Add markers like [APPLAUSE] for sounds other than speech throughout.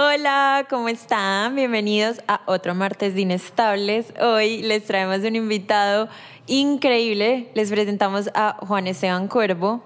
Hola, ¿cómo están? Bienvenidos a otro martes de Inestables. Hoy les traemos un invitado increíble. Les presentamos a Juan Esteban Cuervo.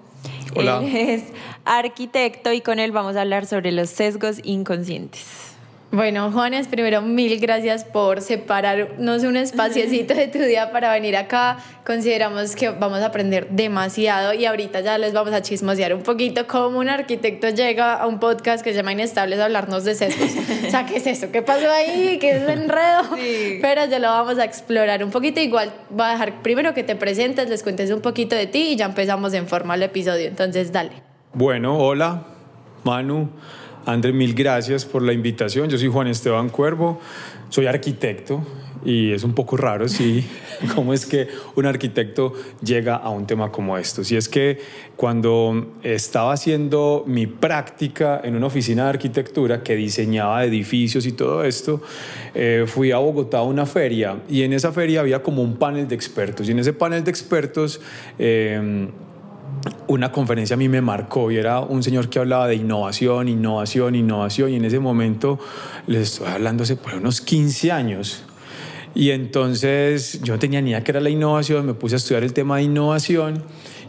Hola. Él es arquitecto y con él vamos a hablar sobre los sesgos inconscientes. Bueno, Juanes, primero mil gracias por separarnos un espaciecito de tu día para venir acá. Consideramos que vamos a aprender demasiado y ahorita ya les vamos a chismosear un poquito cómo un arquitecto llega a un podcast que se llama Inestables a hablarnos de sesgos. o sea, ¿qué es eso? ¿Qué pasó ahí? ¿Qué es el enredo? Sí. Pero ya lo vamos a explorar un poquito. Igual voy a dejar primero que te presentes, les cuentes un poquito de ti y ya empezamos en forma el episodio. Entonces, dale. Bueno, hola, Manu. André, mil gracias por la invitación. Yo soy Juan Esteban Cuervo, soy arquitecto y es un poco raro, sí, [LAUGHS] cómo es que un arquitecto llega a un tema como esto. Si es que cuando estaba haciendo mi práctica en una oficina de arquitectura que diseñaba edificios y todo esto, eh, fui a Bogotá a una feria y en esa feria había como un panel de expertos y en ese panel de expertos... Eh, una conferencia a mí me marcó y era un señor que hablaba de innovación, innovación, innovación y en ese momento les estoy hablando hace unos 15 años. Y entonces yo tenía ni idea qué era la innovación, me puse a estudiar el tema de innovación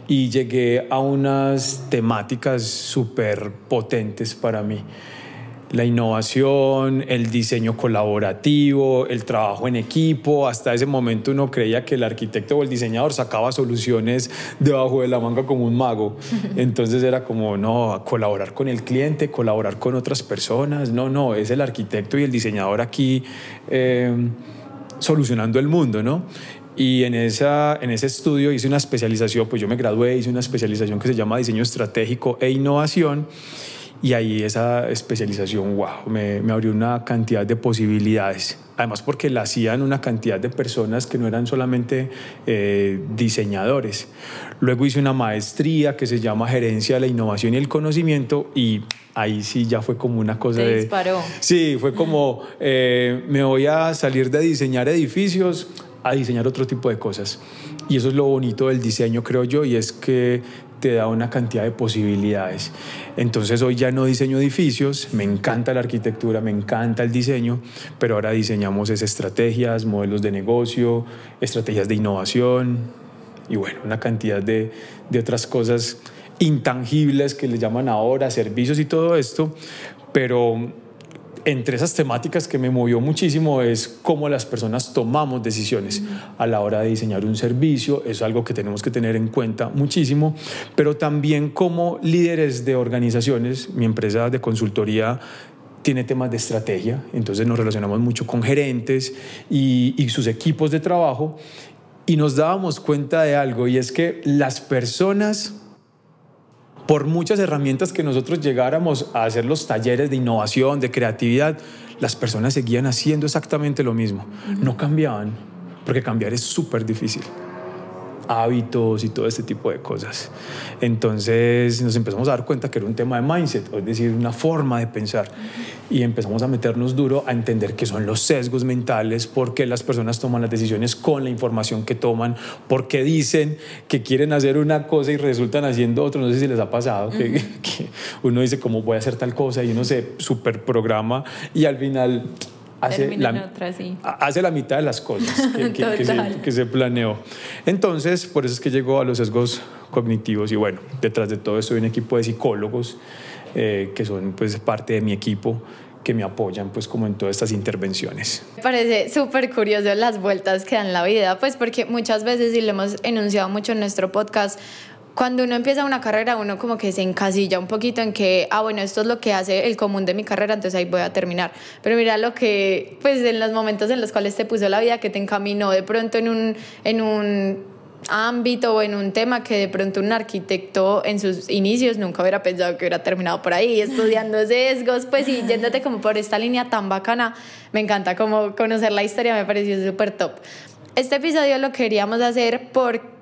y llegué a unas temáticas súper potentes para mí la innovación, el diseño colaborativo, el trabajo en equipo. Hasta ese momento uno creía que el arquitecto o el diseñador sacaba soluciones debajo de la manga como un mago. [LAUGHS] Entonces era como, no, colaborar con el cliente, colaborar con otras personas. No, no, es el arquitecto y el diseñador aquí eh, solucionando el mundo, ¿no? Y en, esa, en ese estudio hice una especialización, pues yo me gradué, hice una especialización que se llama Diseño Estratégico e Innovación. Y ahí esa especialización, wow, me, me, abrió una cantidad de posibilidades. Además porque la hacían una cantidad de personas que no eran solamente eh, diseñadores. Luego hice una maestría que se llama Gerencia de la Innovación y el Conocimiento y ahí sí ya fue como una cosa Te de... disparó. Sí, fue como, eh, me voy a salir de diseñar edificios a diseñar otro tipo de cosas. Y eso es lo bonito del diseño, creo yo, y es que te da una cantidad de posibilidades. Entonces hoy ya no diseño edificios, me encanta la arquitectura, me encanta el diseño, pero ahora diseñamos es estrategias, modelos de negocio, estrategias de innovación y bueno, una cantidad de, de otras cosas intangibles que le llaman ahora servicios y todo esto, pero entre esas temáticas que me movió muchísimo es cómo las personas tomamos decisiones a la hora de diseñar un servicio, es algo que tenemos que tener en cuenta muchísimo, pero también como líderes de organizaciones, mi empresa de consultoría tiene temas de estrategia, entonces nos relacionamos mucho con gerentes y, y sus equipos de trabajo y nos dábamos cuenta de algo y es que las personas por muchas herramientas que nosotros llegáramos a hacer los talleres de innovación, de creatividad, las personas seguían haciendo exactamente lo mismo. No cambiaban, porque cambiar es súper difícil. Hábitos y todo este tipo de cosas. Entonces nos empezamos a dar cuenta que era un tema de mindset, es decir, una forma de pensar. Y empezamos a meternos duro a entender qué son los sesgos mentales, por qué las personas toman las decisiones con la información que toman, por qué dicen que quieren hacer una cosa y resultan haciendo otra. No sé si les ha pasado, que, [LAUGHS] que uno dice cómo voy a hacer tal cosa y uno se super programa y al final hace la, otra, sí. hace la, mitad de las cosas que, que, [LAUGHS] que, se, que, se, planeó. Entonces, por eso es que llegó a los sesgos cognitivos y bueno, detrás de todo esto hay un equipo de psicólogos eh, que son pues parte de mi equipo que me apoyan pues como en todas estas intervenciones. Me parece súper curioso las vueltas que dan la vida, pues porque muchas veces, y lo hemos enunciado mucho en nuestro podcast, cuando uno empieza una carrera, uno como que se encasilla un poquito en que, ah, bueno, esto es lo que hace el común de mi carrera, entonces ahí voy a terminar. Pero mira lo que, pues en los momentos en los cuales te puso la vida, que te encaminó de pronto en un, en un ámbito o en un tema que de pronto un arquitecto en sus inicios nunca hubiera pensado que hubiera terminado por ahí, estudiando [LAUGHS] sesgos, pues y yéndote como por esta línea tan bacana, me encanta como conocer la historia, me pareció súper top. Este episodio lo queríamos hacer porque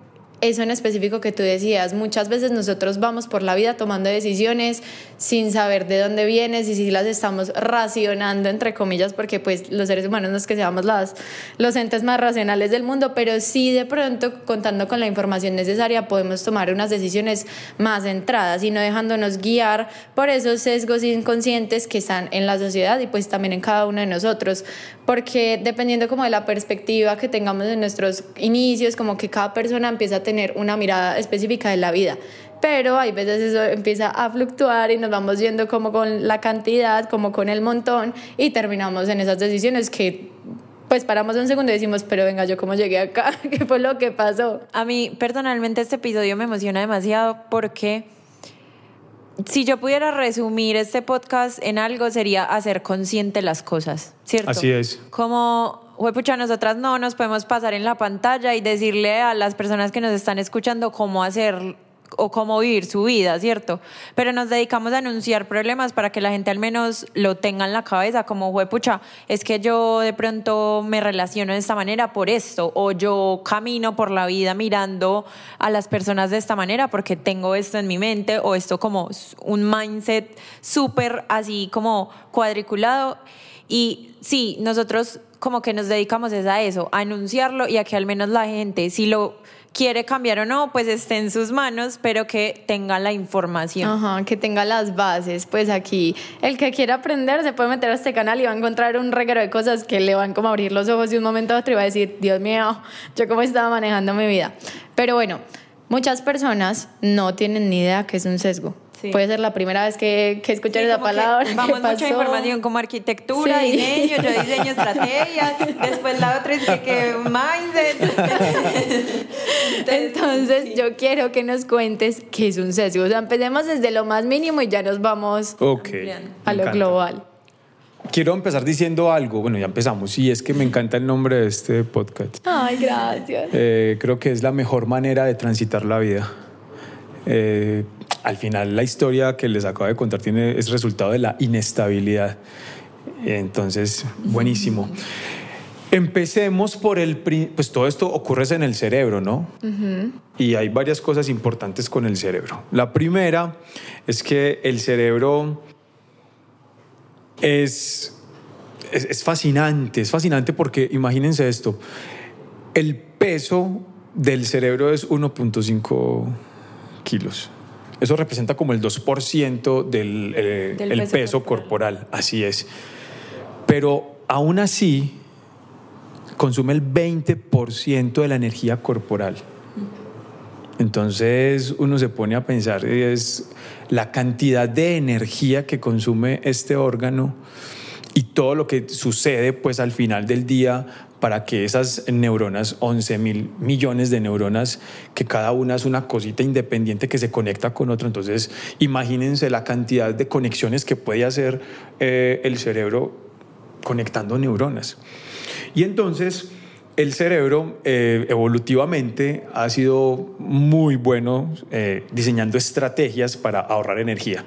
eso en específico que tú decías, muchas veces nosotros vamos por la vida tomando decisiones sin saber de dónde vienes y si las estamos racionando, entre comillas, porque pues los seres humanos no es que seamos las, los entes más racionales del mundo, pero sí de pronto contando con la información necesaria podemos tomar unas decisiones más centradas y no dejándonos guiar por esos sesgos inconscientes que están en la sociedad y pues también en cada uno de nosotros, porque dependiendo como de la perspectiva que tengamos en nuestros inicios, como que cada persona empieza a tener tener una mirada específica de la vida. Pero hay veces eso empieza a fluctuar y nos vamos viendo como con la cantidad, como con el montón y terminamos en esas decisiones que pues paramos un segundo y decimos, pero venga, yo cómo llegué acá, [LAUGHS] qué fue lo que pasó. A mí personalmente este episodio me emociona demasiado porque si yo pudiera resumir este podcast en algo sería hacer consciente las cosas, ¿cierto? Así es. Como pucha, nosotras no nos podemos pasar en la pantalla y decirle a las personas que nos están escuchando cómo hacer o cómo vivir su vida, ¿cierto? Pero nos dedicamos a anunciar problemas para que la gente al menos lo tenga en la cabeza, como, pucha, es que yo de pronto me relaciono de esta manera por esto, o yo camino por la vida mirando a las personas de esta manera porque tengo esto en mi mente, o esto como un mindset súper así como cuadriculado. Y sí, nosotros como que nos dedicamos a eso, a anunciarlo y a que al menos la gente, si lo quiere cambiar o no, pues esté en sus manos, pero que tenga la información. Ajá, que tenga las bases. Pues aquí, el que quiera aprender se puede meter a este canal y va a encontrar un reguero de cosas que le van como a abrir los ojos de un momento a otro y va a decir, Dios mío, yo cómo estaba manejando mi vida. Pero bueno, muchas personas no tienen ni idea que es un sesgo. Puede ser la primera vez que, que escuchar esa palabra. Vamos mucha información como arquitectura, diseño, yo [LAUGHS] diseño estrategias, después la otra es que, que mindset. [LAUGHS] Entonces, yo quiero que nos cuentes qué es un sesgo. O sea, empecemos desde lo más mínimo y ya nos vamos a lo global. Quiero empezar diciendo algo, bueno, ya empezamos, y es que me encanta el nombre de este podcast. Ay, gracias. Eh, creo que es la mejor manera de transitar la vida. Eh, al final la historia que les acabo de contar tiene, es resultado de la inestabilidad. Entonces, buenísimo. Empecemos por el... Pues todo esto ocurre en el cerebro, ¿no? Y hay varias cosas importantes con el cerebro. La primera es que el cerebro es, es, es fascinante, es fascinante porque imagínense esto, el peso del cerebro es 1.5 kilos. Eso representa como el 2% del, eh, el peso, corporal. así es. Pero aún así, consume el 20% de la energía corporal. Entonces uno se pone a pensar, es la cantidad de energía que consume este órgano y todo lo que sucede pues al final del día para que esas neuronas, 11 mil millones de neuronas, que cada una es una cosita independiente que se conecta con otra. Entonces, imagínense la cantidad de conexiones que puede hacer eh, el cerebro conectando neuronas. Y entonces, el cerebro eh, evolutivamente ha sido muy bueno eh, diseñando estrategias para ahorrar energía,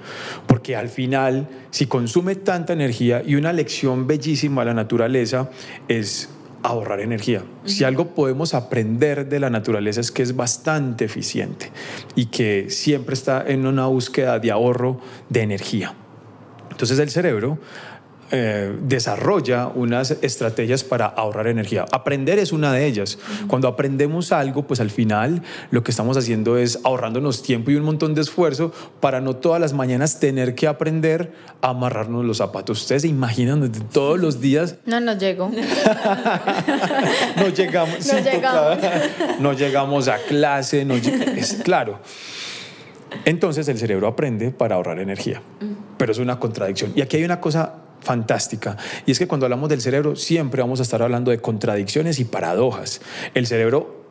porque al final, si consume tanta energía y una lección bellísima a la naturaleza es ahorrar energía. Si algo podemos aprender de la naturaleza es que es bastante eficiente y que siempre está en una búsqueda de ahorro de energía. Entonces el cerebro eh, desarrolla unas estrategias para ahorrar energía. Aprender es una de ellas. Cuando aprendemos algo, pues al final lo que estamos haciendo es ahorrándonos tiempo y un montón de esfuerzo para no todas las mañanas tener que aprender a amarrarnos los zapatos. Ustedes se imaginan todos los días. No nos llegó. [LAUGHS] no llegamos. No, llegamos. no llegamos a clase. No es claro. Entonces el cerebro aprende para ahorrar energía, pero es una contradicción. Y aquí hay una cosa fantástica. Y es que cuando hablamos del cerebro siempre vamos a estar hablando de contradicciones y paradojas. El cerebro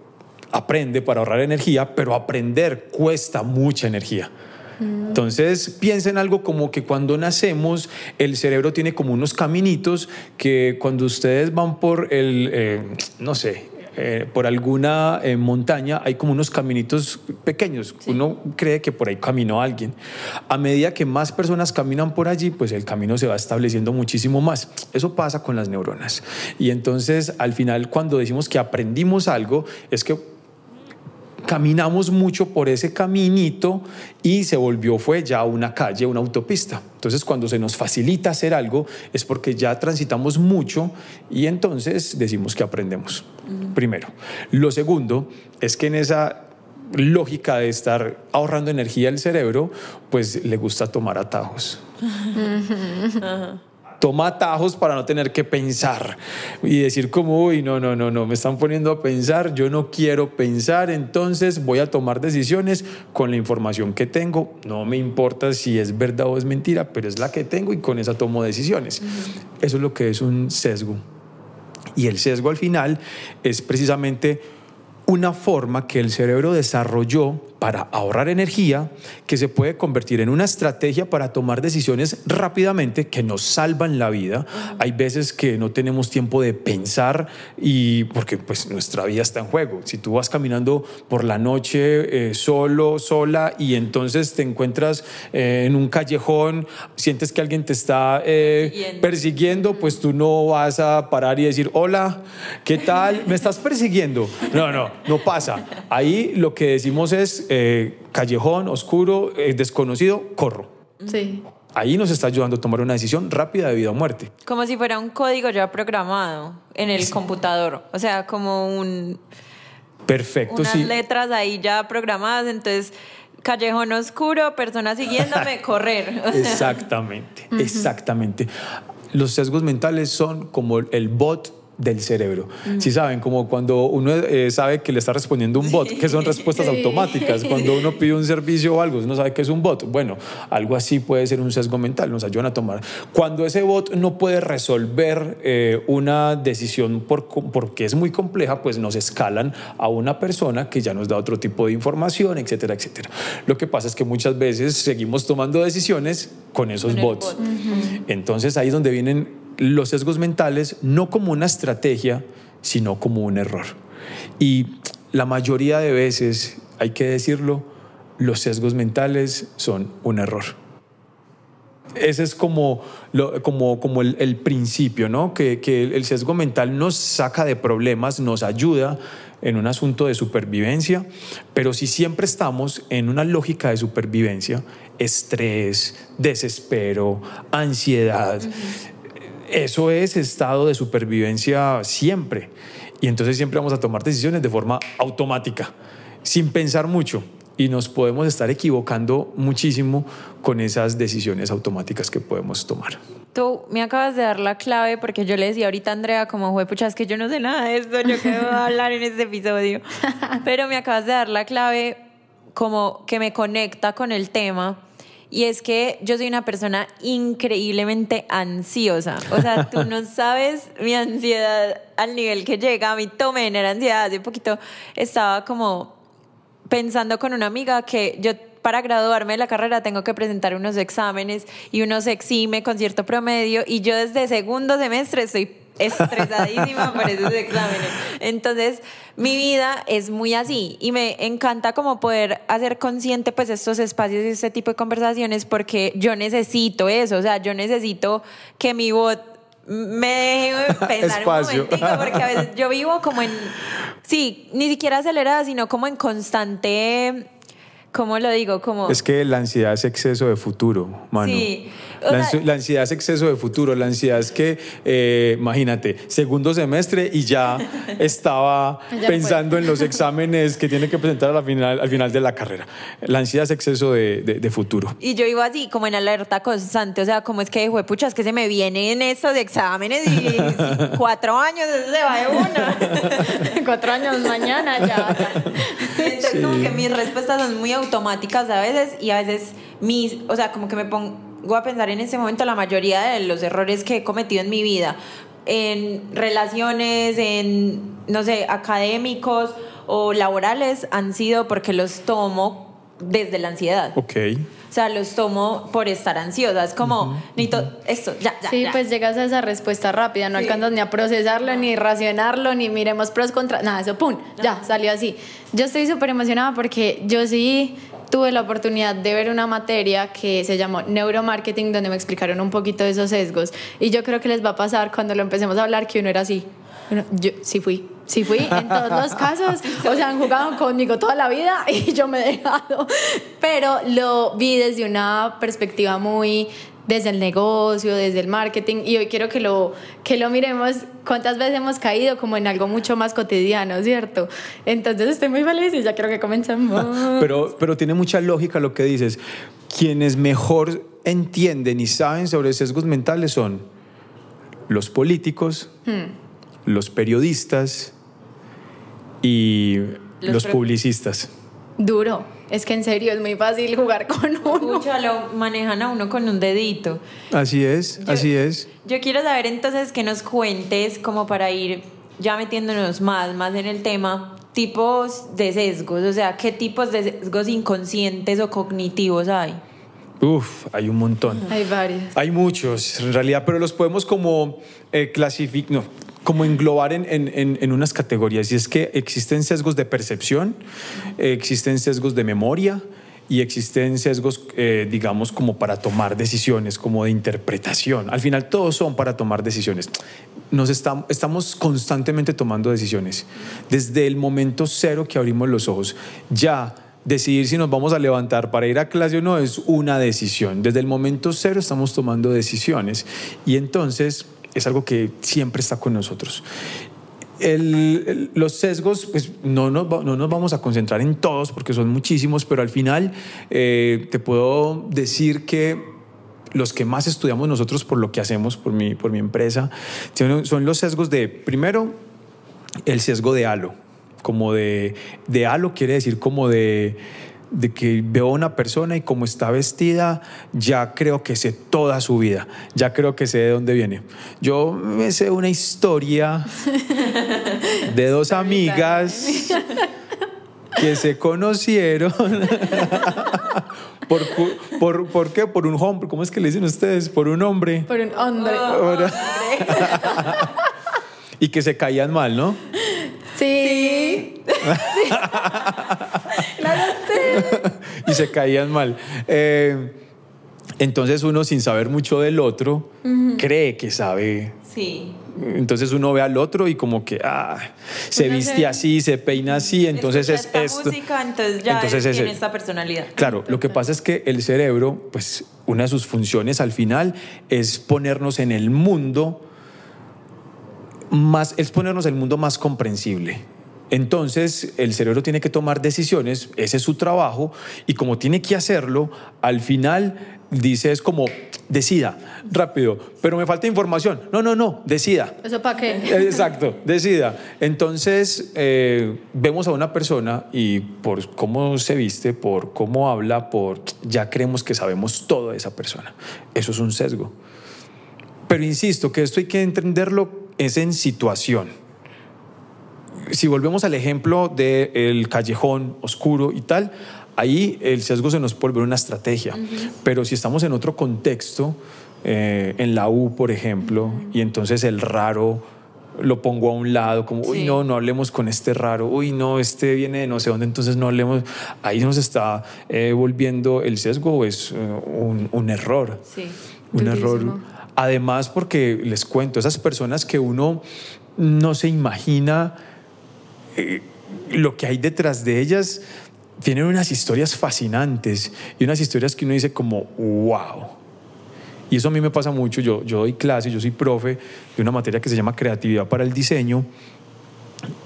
aprende para ahorrar energía, pero aprender cuesta mucha energía. Mm. Entonces piensen algo como que cuando nacemos el cerebro tiene como unos caminitos que cuando ustedes van por el, eh, no sé, eh, por alguna eh, montaña hay como unos caminitos pequeños. Uno cree que por ahí caminó alguien. A medida que más personas caminan por allí, pues el camino se va estableciendo muchísimo más. Eso pasa con las neuronas. Y entonces al final cuando decimos que aprendimos algo, es que caminamos mucho por ese caminito y se volvió, fue ya una calle, una autopista. Entonces, cuando se nos facilita hacer algo, es porque ya transitamos mucho y entonces decimos que aprendemos. Primero. Lo segundo es que en esa lógica de estar ahorrando energía el cerebro, pues le gusta tomar atajos [LAUGHS] toma atajos para no tener que pensar y decir como, uy, no, no, no, no, me están poniendo a pensar, yo no quiero pensar, entonces voy a tomar decisiones con la información que tengo, no me importa si es verdad o es mentira, pero es la que tengo y con esa tomo decisiones. Eso es lo que es un sesgo. Y el sesgo al final es precisamente una forma que el cerebro desarrolló para ahorrar energía que se puede convertir en una estrategia para tomar decisiones rápidamente que nos salvan la vida. Hay veces que no tenemos tiempo de pensar y porque pues nuestra vida está en juego. Si tú vas caminando por la noche eh, solo, sola y entonces te encuentras eh, en un callejón, sientes que alguien te está eh, persiguiendo, pues tú no vas a parar y decir, hola, ¿qué tal? ¿Me estás persiguiendo? No, no, no pasa. Ahí lo que decimos es eh, callejón, oscuro, eh, desconocido, corro. Sí. Ahí nos está ayudando a tomar una decisión rápida de vida o muerte. Como si fuera un código ya programado en el computador. O sea, como un. Perfecto, unas letras ahí ya programadas. Entonces, callejón oscuro, persona siguiéndome, [LAUGHS] correr. Exactamente, [LAUGHS] exactamente. Los sesgos mentales son como el bot del cerebro. Si saben, como cuando uno eh, sabe que le está respondiendo un bot, que son respuestas automáticas, cuando uno pide un servicio o algo, uno sabe que es un bot. Bueno, algo así puede ser un sesgo mental, nos ayudan a tomar. Cuando ese bot no puede resolver eh, una decisión por, porque es muy compleja, pues nos escalan a una persona que ya nos da otro tipo de información, etcétera, etcétera. Lo que pasa es que muchas veces seguimos tomando decisiones con esos bots. Entonces ahí es donde vienen los sesgos mentales no como una estrategia, sino como un error. Y la mayoría de veces, hay que decirlo, los sesgos mentales son un error. Ese es como, como, como el, principio, ¿no? Que, que el sesgo mental nos saca de problemas, nos ayuda en un asunto de supervivencia, pero si siempre estamos en una lógica de supervivencia, estrés, desespero, ansiedad, eso es estado de supervivencia siempre. Y entonces siempre vamos a tomar decisiones de forma automática, sin pensar mucho. Y nos podemos estar equivocando muchísimo con esas decisiones automáticas que podemos tomar. Tú me acabas de dar la clave porque yo le decía ahorita a Andrea como, fue pucha, es que yo no sé nada de esto, yo qué voy a [LAUGHS] hablar en este episodio. Pero me acabas de dar la clave como que me conecta con el tema y es que yo soy una persona increíblemente ansiosa. O sea, tú no [LAUGHS] sabes mi ansiedad al nivel que llega. A mí todo me genera ansiedad. Hace poquito estaba como pensando con una amiga que yo para graduarme de la carrera tengo que presentar unos exámenes y uno se exime con cierto promedio y yo desde segundo semestre estoy estresadísima por esos exámenes. Entonces, mi vida es muy así y me encanta como poder hacer consciente pues estos espacios y este tipo de conversaciones porque yo necesito eso, o sea, yo necesito que mi voz me deje [LAUGHS] pensar un momentico porque a veces yo vivo como en sí, ni siquiera acelerada, sino como en constante ¿Cómo lo digo? Como... Es que la ansiedad es exceso de futuro, mano. Sí. La, ansiedad es exceso de futuro. La ansiedad es que, eh, imagínate, segundo semestre y ya [LAUGHS] estaba pensando en los exámenes que tiene que presentar al final, al final de la carrera. La ansiedad es exceso de, de, futuro. Y yo iba así, como en alerta constante. O sea, como es que, pucha, es que se me vienen estos exámenes y [LAUGHS] cuatro años, eso se va de una. [LAUGHS] cuatro años mañana ya. Entonces, como que mis respuestas son muy automáticas a veces y a veces mis, o sea, como que me pongo a pensar en ese momento la mayoría de los errores que he cometido en mi vida, en relaciones, en, no sé, académicos o laborales, han sido porque los tomo desde la ansiedad. Ok. O sea, los tomo por estar ansiosa. Es como, necesito esto, ya, ya. Sí, ya. pues llegas a esa respuesta rápida, no Sí. alcanzas ni a procesarlo, ni racionarlo, ni miremos pros contra, nada, eso, pum, ya, salió así. Yo estoy súper emocionada porque yo sí tuve la oportunidad de ver una materia que se llamó neuromarketing, donde me explicaron un poquito de esos sesgos. Y yo creo que les va a pasar cuando lo empecemos a hablar que uno era así. Uno, yo sí fui, sí fui en todos los [LAUGHS] casos. O sea, han jugado conmigo toda la vida y yo me he dejado. Pero lo vi desde una perspectiva muy desde el negocio, desde el marketing y hoy quiero que lo, que lo miremos cuántas veces hemos caído como en algo mucho más cotidiano, ¿cierto? Entonces estoy muy feliz y ya quiero que comencemos. [LAUGHS] Pero, pero tiene mucha lógica lo que dices. Quienes mejor entienden y saben sobre sesgos mentales son los políticos, los periodistas y Los publicistas. Duro, es que en serio es muy fácil jugar con uno. Escucha, lo manejan a uno con un dedito. Así es, Yo- así es. Yo quiero saber entonces que nos cuentes, como para ir ya metiéndonos más, más en el tema, tipos de sesgos, o sea, qué tipos de sesgos inconscientes o cognitivos hay. Uf, hay un montón. Hay varios. Hay muchos, en realidad, pero los podemos como eh, clasificar, no, como englobar en, en- en- unas categorías. Y es que existen sesgos de percepción, existen sesgos de memoria y existen sesgos, eh, digamos, como para tomar decisiones, como de interpretación. Al final, todos son para tomar decisiones. Nos estam- estamos constantemente tomando decisiones. Desde el momento cero que abrimos los ojos, ya decidir si nos vamos a levantar para ir a clase o no es una decisión. Desde el momento cero estamos tomando decisiones y entonces es algo que siempre está con nosotros. Los sesgos, pues no nos, no nos vamos a concentrar en todos porque son muchísimos, pero al final eh, te puedo decir que los que más estudiamos nosotros por lo que hacemos, por mi, por mi empresa, son son los sesgos de, primero, el sesgo de halo, como de, de halo quiere decir como de, de que veo a una persona y como está vestida, ya creo que sé toda su vida, ya creo que sé de dónde viene. Yo me sé una historia de [LAUGHS] dos amigas que se conocieron. ¿Por, por, ¿Por qué? Por un hombre. ¿Cómo es que le dicen ustedes? Por un hombre. Por un hombre. Ahora- [LAUGHS] y que se caían mal, ¿no? Sí. Sí. [LAUGHS] [LAUGHS] [LAUGHS] y se caían mal. Eh, entonces uno sin saber mucho del otro cree que sabe. Sí. Entonces uno ve al otro y como que ah, se Uno viste se- así, se peina así, entonces es esta esto. música, entonces ya Entonces él es tiene esta personalidad. Claro, lo que pasa es que el cerebro, pues una de sus funciones al final es ponernos en el mundo más, es ponernos el mundo más comprensible. Entonces, el cerebro tiene que tomar decisiones, ese es su trabajo, y como tiene que hacerlo, al final dice es como, decida, rápido, pero me falta información. No, no, no, decida. ¿Eso para qué? Exacto, decida. Entonces, eh, vemos a una persona y por cómo se viste, por cómo habla, por ya creemos que sabemos todo de esa persona. Eso es un sesgo. Pero insisto que esto hay que entenderlo es en situación. Si volvemos al ejemplo del callejón oscuro y tal, ahí el sesgo se nos puede volver una estrategia. Pero si estamos en otro contexto, eh, en la U, por ejemplo, y entonces el raro lo pongo a un lado, como, uy, no, no hablemos con este raro, uy, no, este viene de no sé dónde, entonces no hablemos. Ahí nos está eh, volviendo el sesgo, es eh, un, un error. Sí. Un Durísimo. error. Además, porque les cuento, esas personas que uno no se imagina eh, lo que hay detrás de ellas, tienen unas historias fascinantes y unas historias que uno dice como, wow. Y eso a mí me pasa mucho. Yo, yo doy clase, yo soy profe de una materia que se llama creatividad para el diseño.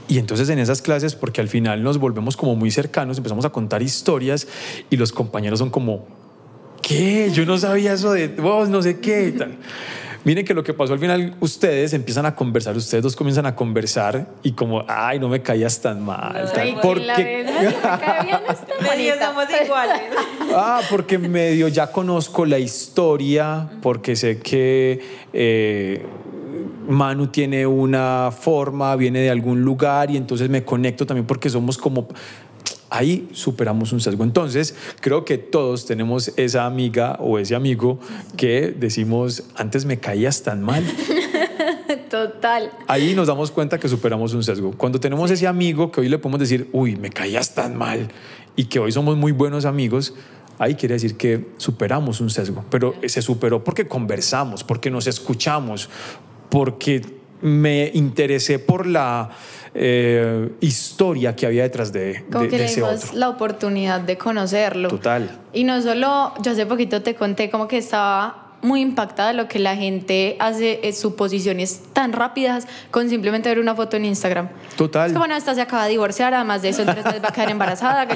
Y entonces en esas clases, porque al final nos volvemos como muy cercanos, empezamos a contar historias y los compañeros son como, ¿qué? Yo no sabía eso de vos, no sé qué tal. Miren que lo que pasó al final, ustedes empiezan a conversar, ustedes dos comienzan a conversar y como, ay, no me caías tan mal. tal, Ay, porque, [LAUGHS] Medio somos iguales. [LAUGHS] ah, porque medio ya conozco la historia, porque sé que eh, Manu tiene una forma, viene de algún lugar y entonces me conecto también porque somos como Ahí superamos un sesgo. Entonces, creo que todos tenemos esa amiga o ese amigo que decimos, antes me caías tan mal. [LAUGHS] Total. Ahí nos damos cuenta que superamos un sesgo. Cuando tenemos ese amigo que hoy le podemos decir, uy, me caías tan mal, y que hoy somos muy buenos amigos, ahí quiere decir que superamos un sesgo. Pero se superó porque conversamos, porque nos escuchamos, porque me interesé por la eh, historia que había detrás de, Como de- que de ese otro. la oportunidad de conocerlo. Total. Y no solo, yo hace poquito te conté como que estaba muy impactada de lo que la gente hace eh, suposiciones tan rápidas con simplemente ver una foto en Instagram. Total. Es como, bueno, esta se acaba de divorciar, además de eso, en tres meses va a quedar embarazada. que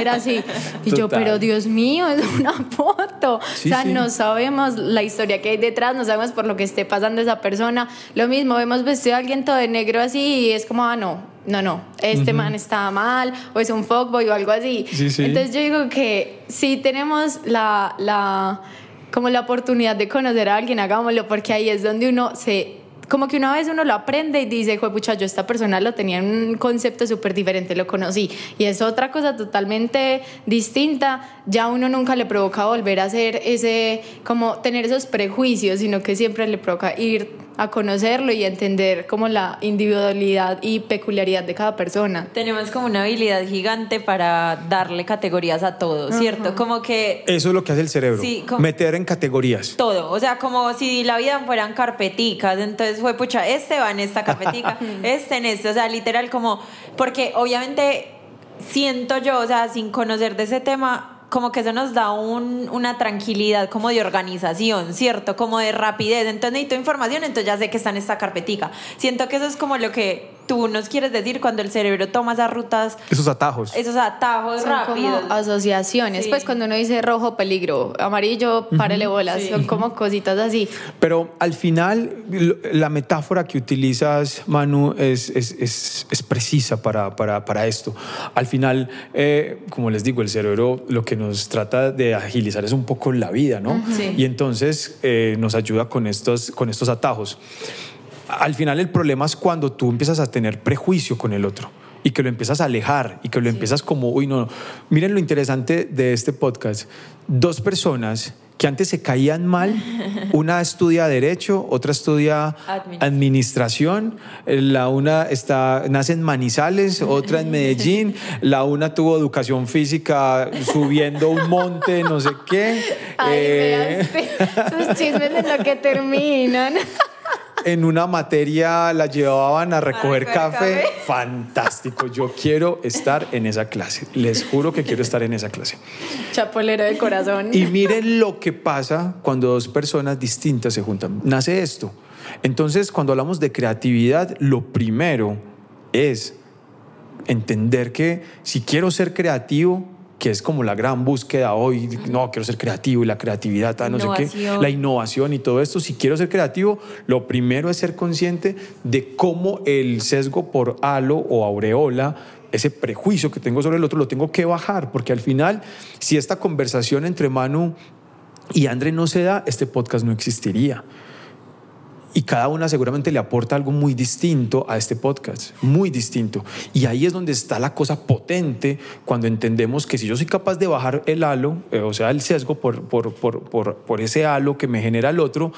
era así. Y yo, Total. pero Dios mío, es una foto. Sí, o sea, sí. no sabemos la historia que hay detrás, no sabemos por lo que esté pasando esa persona. Lo mismo, vemos vestido a alguien todo de negro así y es como, ah, no, no, no, este man está mal o es un fuckboy o algo así. Sí, sí. Entonces yo digo que si tenemos la, la, como la oportunidad de conocer a alguien, hagámoslo, porque ahí es donde uno se... Como que una vez uno lo aprende y dice, pucha, yo esta persona lo tenía en un concepto súper diferente, lo conocí. Y es otra cosa totalmente distinta. Ya uno nunca le provoca volver a hacer ese, como tener esos prejuicios, sino que siempre le provoca ir a conocerlo y entender como la individualidad y peculiaridad de cada persona. Tenemos como una habilidad gigante para darle categorías a todo, ¿cierto? Como que Eso es lo que hace el cerebro. Sí, como- Meter en categorías. todo, o sea, como si la vida fueran carpeticas, entonces fue, pucha, este va en esta carpetica, [LAUGHS] este en este, o sea, literal como, porque obviamente siento yo, o sea, sin conocer de ese tema, como que eso nos da un- una tranquilidad como de organización, ¿cierto? Como de rapidez, entonces necesito información, entonces ya sé que está en esta carpetica. Siento que eso es como lo que tú nos quieres decir cuando el cerebro toma esas rutas, Esos atajos. esos atajos Son rápidos. como asociaciones. Sí. Pues cuando uno dice rojo, peligro, amarillo, párele bolas. Sí. Son como cositas así. Pero al final, la metáfora que utilizas, Manu, es, es, es, es precisa para, para, para esto. Al final, eh, como les digo, el cerebro lo que nos trata de agilizar es un poco la vida, ¿no? Sí. Y entonces eh, nos ayuda con estos, con estos atajos. Al final, el problema es cuando tú empiezas a tener prejuicio con el otro y que lo empiezas a alejar y que lo empiezas como, uy, no, no. Miren lo interesante de este podcast. Dos personas que antes se caían mal, [LAUGHS] una estudia Derecho, otra estudia Admin. Administración, eh, la una está, nace en Manizales, otra en [LAUGHS] Medellín, la una tuvo educación física subiendo un monte, no sé qué. Ay, Eh, veas, sus chismes en lo que terminan. [LAUGHS] en una materia la llevaban a recoger, recoger café. café. Fantástico, yo quiero estar en esa clase. Les juro que quiero estar en esa clase. Chapolero de corazón. Y miren lo que pasa cuando dos personas distintas se juntan. Nace esto. Entonces, cuando hablamos de creatividad, lo primero es entender que si quiero ser creativo, que es como la gran búsqueda hoy, no, quiero ser creativo y la creatividad, no sé qué, la innovación y todo esto, si quiero ser creativo, lo primero es ser consciente de cómo el sesgo por halo o aureola ese prejuicio que tengo sobre el otro lo tengo que bajar, porque al final, si esta conversación entre Manu y André no se da, este podcast no existiría. Y cada una seguramente le aporta algo muy distinto a este podcast, muy distinto. Y ahí es donde está la cosa potente cuando entendemos que si yo soy capaz de bajar el halo, eh, o sea, el sesgo por, por, por, por, por ese halo que me genera el otro,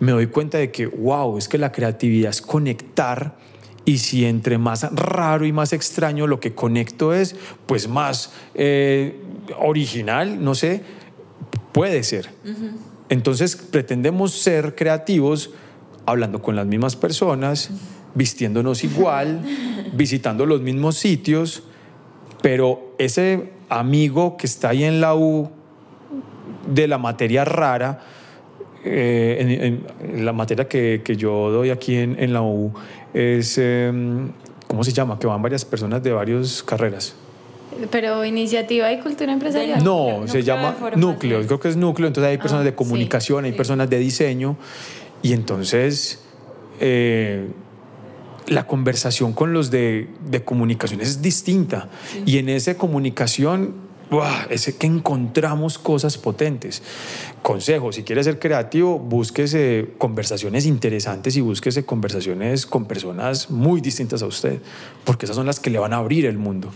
me doy cuenta de que, wow, es que la creatividad es conectar. Y si entre más raro y más extraño lo que conecto es, pues más eh, original, no sé, puede ser. Entonces pretendemos ser creativos hablando con las mismas personas, vistiéndonos igual, [LAUGHS] visitando los mismos sitios, pero ese amigo que está ahí en la U de la materia rara, eh, en, en- en la materia que, que yo doy aquí en, en la U es, eh, ¿cómo se llama? Que van varias personas de varias carreras. Pero iniciativa y cultura empresarial. No, Núcleo se llama núcleo, creo que es núcleo, entonces hay personas Ah, de comunicación, hay personas de diseño, y entonces eh, la conversación con los de, de comunicación es distinta. Y en esa comunicación ¡buah! es que encontramos cosas potentes. Consejo, si quiere ser creativo, búsquese conversaciones interesantes y búsquese conversaciones con personas muy distintas a usted, porque esas son las que le van a abrir el mundo.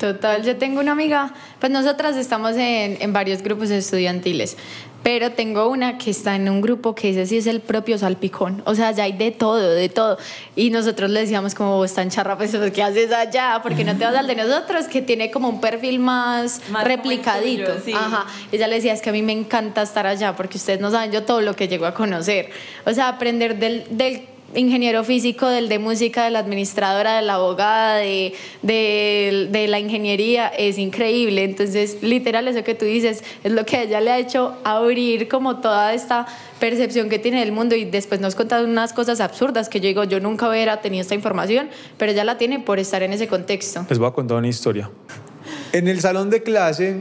Total, yo tengo una amiga, pues nosotras estamos en, en varios grupos estudiantiles, pero tengo una que está en un grupo que ese sí es el propio salpicón, o sea, ya hay de todo, de todo. Y nosotros le decíamos como, vos tan charra, pues, ¿qué haces allá? Porque no te vas al de nosotros, que tiene como un perfil más, replicadito. tuyo, sí. Ajá. Ella le decía, es que a mí me encanta estar allá, porque ustedes no saben yo todo lo que llego a conocer. O sea, aprender del... del ingeniero físico, del de música, de la administradora, de la abogada, de, de, de la ingeniería, es increíble. Entonces, literal, eso que tú dices es lo que a ella le ha hecho abrir como toda esta percepción que tiene del mundo y después nos contado unas cosas absurdas que yo digo, yo nunca hubiera tenido esta información, pero ella la tiene por estar en ese contexto. Les voy a contar una historia. En el salón de clase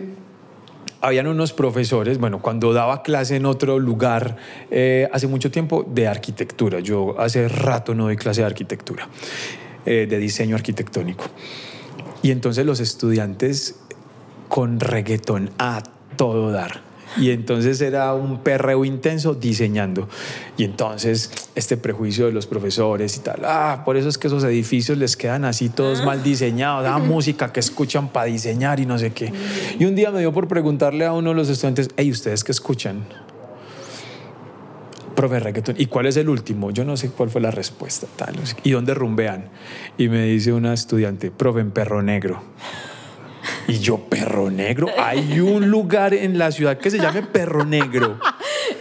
habían unos profesores, bueno, cuando daba clase en otro lugar eh, hace mucho tiempo de arquitectura. Yo hace rato no doy clase de arquitectura, eh, de diseño arquitectónico. Y entonces los estudiantes con reggaetón a todo dar. Y entonces era un perreo intenso diseñando. Y entonces este prejuicio de los profesores y tal, ah, por eso es que esos edificios les quedan así todos mal diseñados, ah, [LAUGHS] música que escuchan para diseñar y no sé qué. Y un día me dio por preguntarle a uno de los estudiantes, hey, ¿ustedes qué escuchan? Profe reggaetón. ¿Y cuál es el último? Yo no sé cuál fue la respuesta. Tal, no sé. ¿Y dónde rumbean? Y me dice una estudiante, profe, en Perro Negro. Y yo, Perro Negro, hay un lugar en la ciudad que se llame Perro Negro.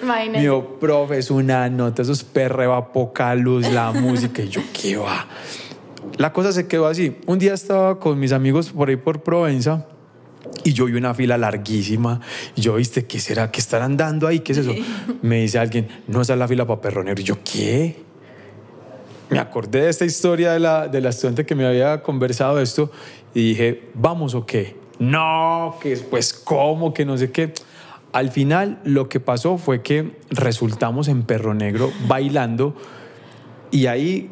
Imagínate. Mío, profe, es una nota, eso es perreo a poca luz, la música. Y yo, ¿qué va? La cosa se quedó así. Un día estaba con mis amigos por ahí por Provenza y yo vi una fila larguísima. Y yo, ¿viste qué será? ¿Qué estarán dando ahí? ¿Qué es eso? [LAUGHS] Me dice alguien, no, esa es la fila para Perro Negro. Y yo, ¿qué? Me acordé de esta historia de la, de la estudiante que me había conversado esto y dije, ¿vamos o qué? No, que pues cómo, que no sé qué. Al final lo que pasó fue que resultamos en Perro Negro bailando y ahí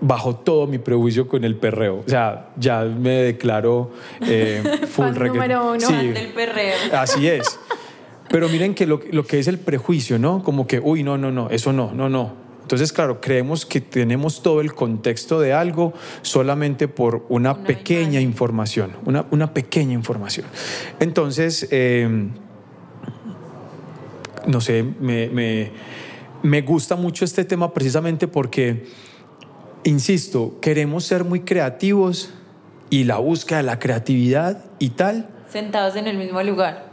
bajó todo mi prejuicio con el perreo. O sea, ya me declaro eh, [LAUGHS] full Fan reggae- número uno. Sí, del perreo. Así es. Pero miren que lo, lo que es el prejuicio, ¿no? Como que, uy, no, no, no, eso no, no, no. Entonces, claro, creemos que tenemos todo el contexto de algo solamente por una, Una pequeña imagen. información, una, una pequeña información. Entonces, eh, no sé, me, me- me gusta mucho este tema precisamente porque, insisto, queremos ser muy creativos y la búsqueda de la creatividad y tal Sentados en el mismo lugar.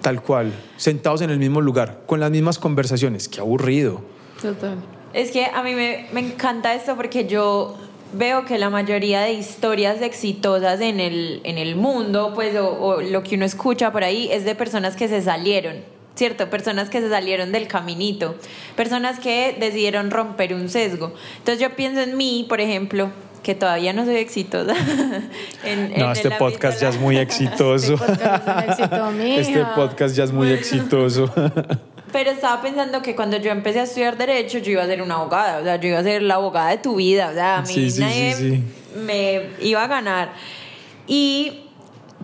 Tal cual, sentados en el mismo lugar, con las mismas conversaciones. Qué aburrido. Total. Es que a mí me, me encanta esto porque yo veo que la mayoría de historias exitosas en el, en el mundo, pues, o, o lo que uno escucha por ahí, es de personas que se salieron, ¿cierto? Personas que se salieron del caminito, personas que decidieron romper un sesgo. Entonces yo pienso en mí, por ejemplo, que todavía no soy exitosa. en- [LAUGHS] en No, el este podcast ya es muy exitoso. Este podcast es un éxito, [LAUGHS] mija. Este podcast ya es muy exitoso. [LAUGHS] Pero estaba pensando que cuando yo empecé a estudiar Derecho, yo iba a ser una abogada. O sea, yo iba a ser la abogada de tu vida. O sea, a mí Sí, sí, nadie sí, me iba a ganar. Y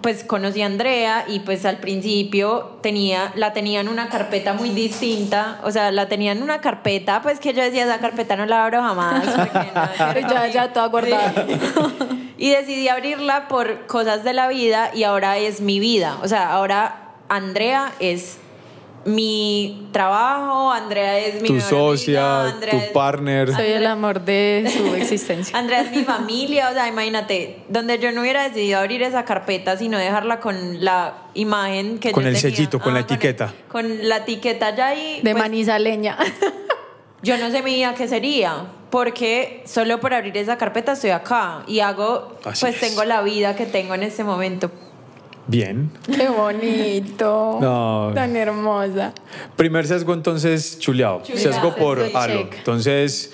pues conocí a Andrea y pues al principio tenía, la tenía en una carpeta muy distinta. O sea, la tenía en una carpeta, pues que yo decía, esa carpeta no la abro jamás. ver [LAUGHS] Ya, ya, conmigo". toda guardada. Sí. [LAUGHS] Y decidí abrirla por cosas de la vida y ahora es mi vida. O sea, ahora Andrea es mi trabajo, Andrea es mi tu mejor socia, amiga, tu es- partner. Soy el amor de su [LAUGHS] existencia. Andrea es mi familia, o sea, imagínate, donde yo no hubiera decidido abrir esa carpeta, sino dejarla con la imagen que Con yo el tenía. sellito, con la el- etiqueta. Con, la etiqueta ya ahí. De pues, manizaleña. [LAUGHS] yo no sé mi vida qué sería, porque solo por abrir esa carpeta estoy acá y hago, Así pues es. tengo la vida que tengo en este momento. Bien. Qué bonito. [LAUGHS] No. Tan hermosa. Primer sesgo entonces chuleado. Chuleado. Sesgo por check. Entonces,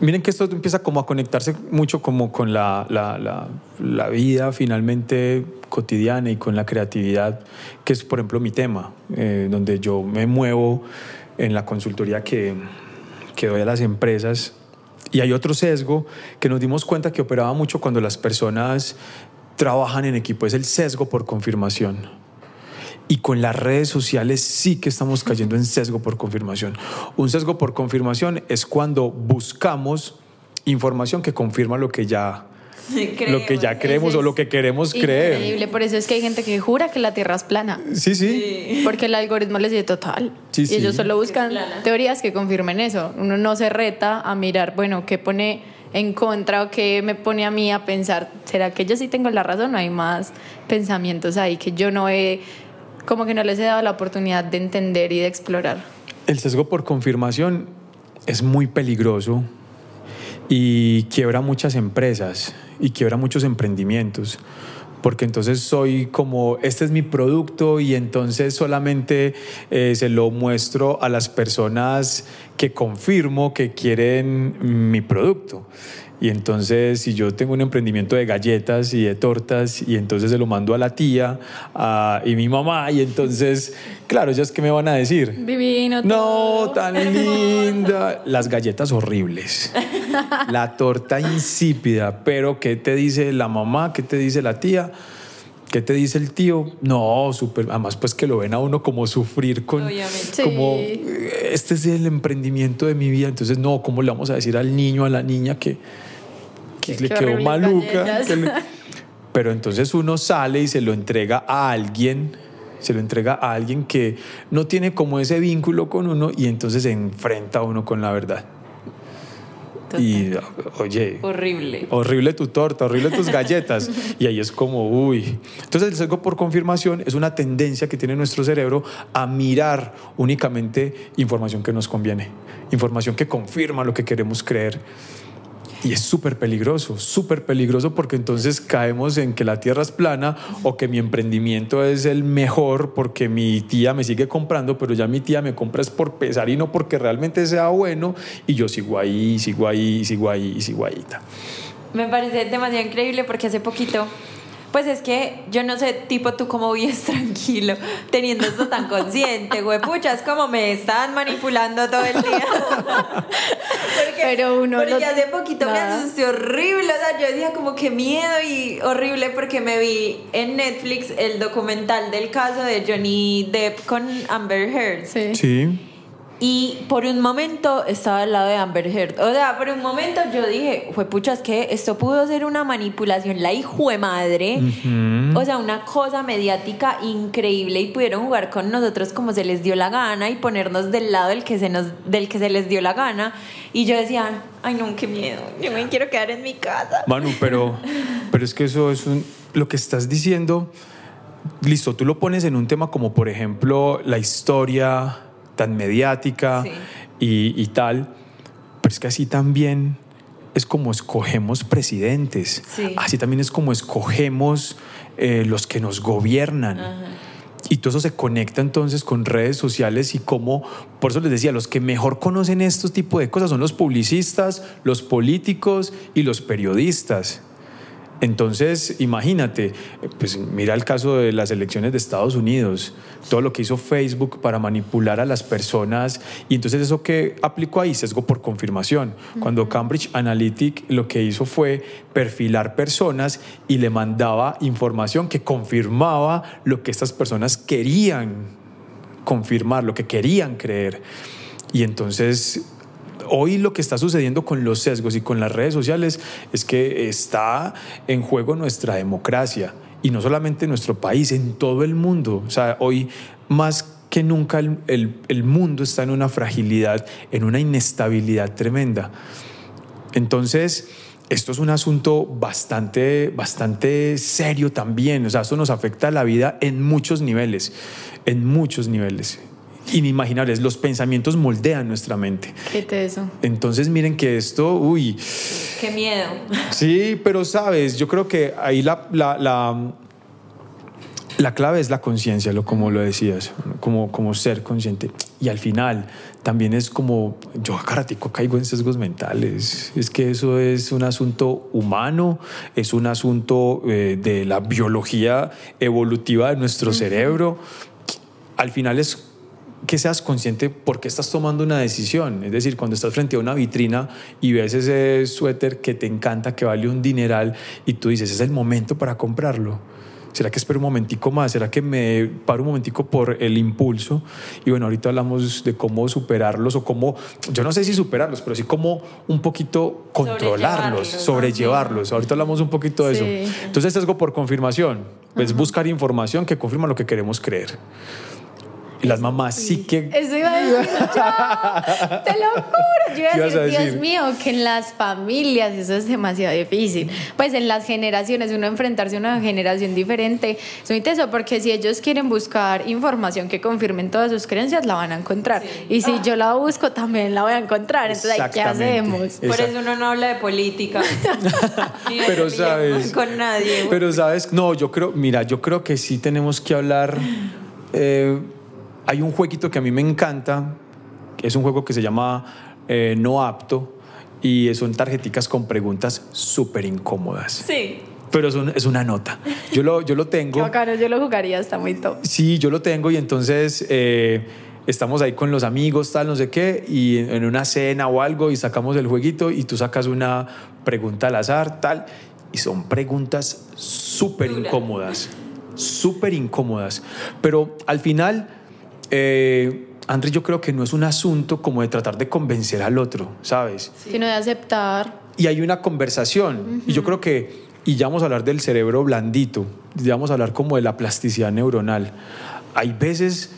miren que esto empieza como a conectarse mucho como con la, la, la, la vida finalmente cotidiana y con la creatividad, que es por ejemplo mi tema, eh, donde yo me muevo en la consultoría que, que doy a las empresas. Y hay otro sesgo que nos dimos cuenta que operaba mucho cuando las personas trabajan en equipo, es el sesgo por confirmación. Y con las redes sociales sí que estamos cayendo en sesgo por confirmación. Un sesgo por confirmación es cuando buscamos información que confirma lo que ya lo que ya creemos o lo que queremos creer. Increíble, por eso es que hay gente que jura que la Tierra es plana. Sí, sí. Porque el algoritmo les dice total. Sí, y sí. ellos solo buscan teorías que confirmen eso. Uno no se reta a mirar, bueno, qué pone en contra o qué me pone a mí a pensar, ¿será que yo sí tengo la razón o hay más pensamientos ahí que yo no he, como que no les he dado la oportunidad de entender y de explorar? El sesgo por confirmación es muy peligroso y quiebra muchas empresas y quiebra muchos emprendimientos. Porque entonces soy como, este es mi producto y entonces solamente eh, se lo muestro a las personas que confirmo que quieren mi producto. Y entonces, si yo tengo un emprendimiento de galletas y de tortas, y entonces se lo mando a la tía a- y mi mamá, y entonces, claro, ellas qué me van a decir. Divino. No, tan [LAUGHS] linda. Las galletas horribles. La torta insípida. Pero, ¿qué te dice la mamá? ¿Qué te dice la tía? ¿Qué te dice el tío? No, súper. Además, pues que lo ven a uno como sufrir con. Obviamente. Como, este es el emprendimiento de mi vida. Entonces, no, ¿cómo le vamos a decir al niño, a la niña que, que Qué le quedó maluca? galletas. que le- Pero entonces uno sale y se lo entrega a alguien, se lo entrega a alguien que no tiene como ese vínculo con uno y entonces se enfrenta a uno con la verdad. Y, oye, Horrible. horrible tu torta, horrible tus galletas. Y ahí es como, uy. Entonces el sesgo por confirmación es una tendencia que tiene nuestro cerebro a mirar únicamente información que nos conviene, información que confirma lo que queremos creer. Y es súper peligroso, súper peligroso porque entonces caemos en que la tierra es plana o que mi emprendimiento es el mejor porque mi tía me sigue comprando, pero ya mi tía me compra es por pesar y no porque realmente sea bueno y yo sigo ahí, sigo ahí, sigo ahí, sigo ahí. Me parece demasiado increíble porque hace poquito, pues es que yo no sé, tipo tú cómo vives [LAUGHS] tranquilo, teniendo esto tan consciente, güey, pucha, es como me están manipulando todo el día. [LAUGHS] porque, Pero uno porque lo- hace poquito nada. me asusté horrible, o sea, yo decía como que miedo y horrible porque me vi en Netflix el documental del caso de Johnny Depp con Amber Heard. Sí. Sí. Y por un momento estaba al lado de Amber Heard. O sea, por un momento yo dije, fue pucha, es que esto pudo ser una manipulación, la hijo de madre. O sea, una cosa mediática increíble y pudieron jugar con nosotros como se les dio la gana y ponernos del lado del que se, nos, del que se les dio la gana. Y yo decía, ay no, qué miedo, yo me quiero quedar en mi casa. Manu, pero, pero es que eso es un, lo que estás diciendo. Listo, tú lo pones en un tema como, por ejemplo, la historia tan mediática Sí. y, y tal, pero es que así también es como escogemos presidentes. Sí. Así también es como escogemos eh, los que nos gobiernan. Y todo eso se conecta entonces con redes sociales y cómo, por eso les decía, los que mejor conocen estos tipos de cosas son los publicistas, los políticos y los periodistas. Entonces, imagínate, pues mira el caso de las elecciones de Estados Unidos, todo lo que hizo Facebook para manipular a las personas y entonces eso que aplicó ahí, sesgo por confirmación. Cuando Cambridge Analytic lo que hizo fue perfilar personas y le mandaba información que confirmaba lo que estas personas querían confirmar, lo que querían creer. Y entonces hoy lo que está sucediendo con los sesgos y con las redes sociales es que está en juego nuestra democracia y no solamente en nuestro país, en todo el mundo. O sea, hoy más que nunca el, el- el mundo está en una fragilidad, en una inestabilidad tremenda. Entonces, esto es un asunto bastante, bastante serio también. O sea, esto nos afecta a la vida en muchos niveles, en muchos niveles. Inimaginables. Los pensamientos moldean nuestra mente. Qué teso. Entonces, miren que esto, uy, Qué miedo. sí, pero sabes, yo creo que ahí la, la, la, la clave es la conciencia, lo, como lo decías, como, como ser consciente. Y al final también es como, yo a cada ratico caigo en sesgos mentales. Es que eso es un asunto humano, es un asunto eh, de la biología evolutiva de nuestro cerebro. Al final es que seas consciente por qué estás tomando una decisión. Es decir, cuando estás frente a una vitrina y ves ese suéter que te encanta, que vale un dineral, y tú dices, es el momento para comprarlo. ¿Será que espero un momentico más? ¿Será que me paro un momentico por el impulso? Y bueno, ahorita hablamos de cómo superarlos o cómo, yo no sé si superarlos, pero sí cómo un poquito controlarlos, Sobrellevarlos, sobrellevarlos. Ahorita hablamos un poquito de Sí. eso. Entonces, sesgo por confirmación. Es buscar información que confirma lo que queremos creer. Y las mamás sí que... Eso iba a decir yo. Te lo juro. Yo iba a ¿Qué ibas decir, Dios mío, que en las familias eso es demasiado difícil. Pues en las generaciones, uno enfrentarse a una generación diferente es muy teso, porque si ellos quieren buscar información que confirmen todas sus creencias, la van a encontrar. Y si yo la busco, también la voy a encontrar. Entonces, ¿ahí ¿qué hacemos? Por eso uno no habla de política. [LAUGHS] Ni de Pero sabes, Con nadie. Pero sabes, no, yo creo, mira, yo creo que sí tenemos que hablar. eh, hay un jueguito que a mí me encanta, que es un juego que se llama eh, No Apto y son tarjeticas con preguntas súper incómodas. Sí. Pero es, un- es una nota. Yo lo, yo lo [LAUGHS] Qué tengo. bacano, yo lo jugaría, está muy top. Sí, yo lo tengo y entonces eh, estamos ahí con los amigos, tal, no sé qué, y en, una cena o algo y sacamos el jueguito y tú sacas una pregunta al azar, tal, y son preguntas súper incómodas, súper incómodas. Pero al final, eh, Andrés, yo creo que no es un asunto como de tratar de convencer al otro, ¿sabes? Sino de aceptar. y hay una conversación. Y yo creo que, y ya vamos a hablar del cerebro blandito, ya vamos a hablar como de la plasticidad neuronal. Hay veces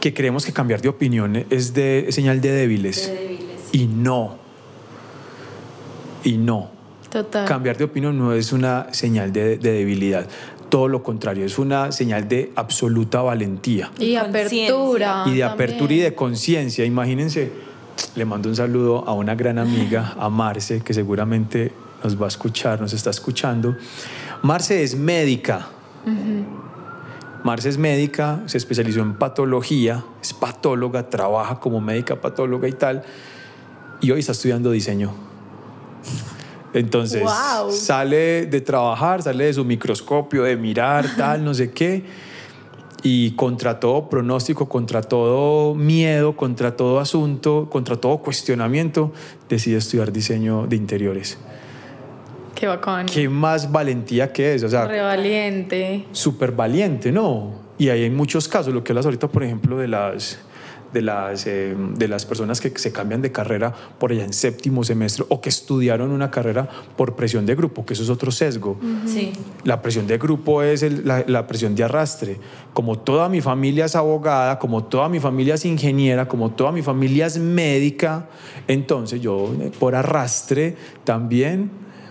que creemos que cambiar de opinión es de es señal de débiles. De débiles. Y no. Y no. Total. Cambiar de opinión no es una señal de, de debilidad. Todo lo contrario, es una señal de absoluta valentía Y apertura. y de también. apertura y de conciencia. Imagínense, le mando un saludo a una gran amiga, a Marce, que seguramente nos va a escuchar, nos está escuchando. Marce es médica. Marce es médica, se especializó en patología, es patóloga, trabaja como médica patóloga y tal, y hoy está estudiando diseño. Entonces, Wow. sale de trabajar, sale de su microscopio, de mirar, [LAUGHS] tal, no sé qué, y contra todo pronóstico, contra todo miedo, contra todo asunto, contra todo cuestionamiento, decide estudiar diseño de interiores. Qué bacán. ¿Qué más valentía que es? O sea, Re valiente. súper valiente, ¿no? Y ahí hay muchos casos, lo que hablas ahorita, por ejemplo, de las, de las, eh, de las personas que se cambian de carrera por allá en séptimo semestre o que estudiaron una carrera por presión de grupo, que eso es otro sesgo. Sí. La presión de grupo es el- la, la presión de arrastre. Como toda mi familia es abogada, como toda mi familia es ingeniera, como toda mi familia es médica, entonces yo eh, por arrastre también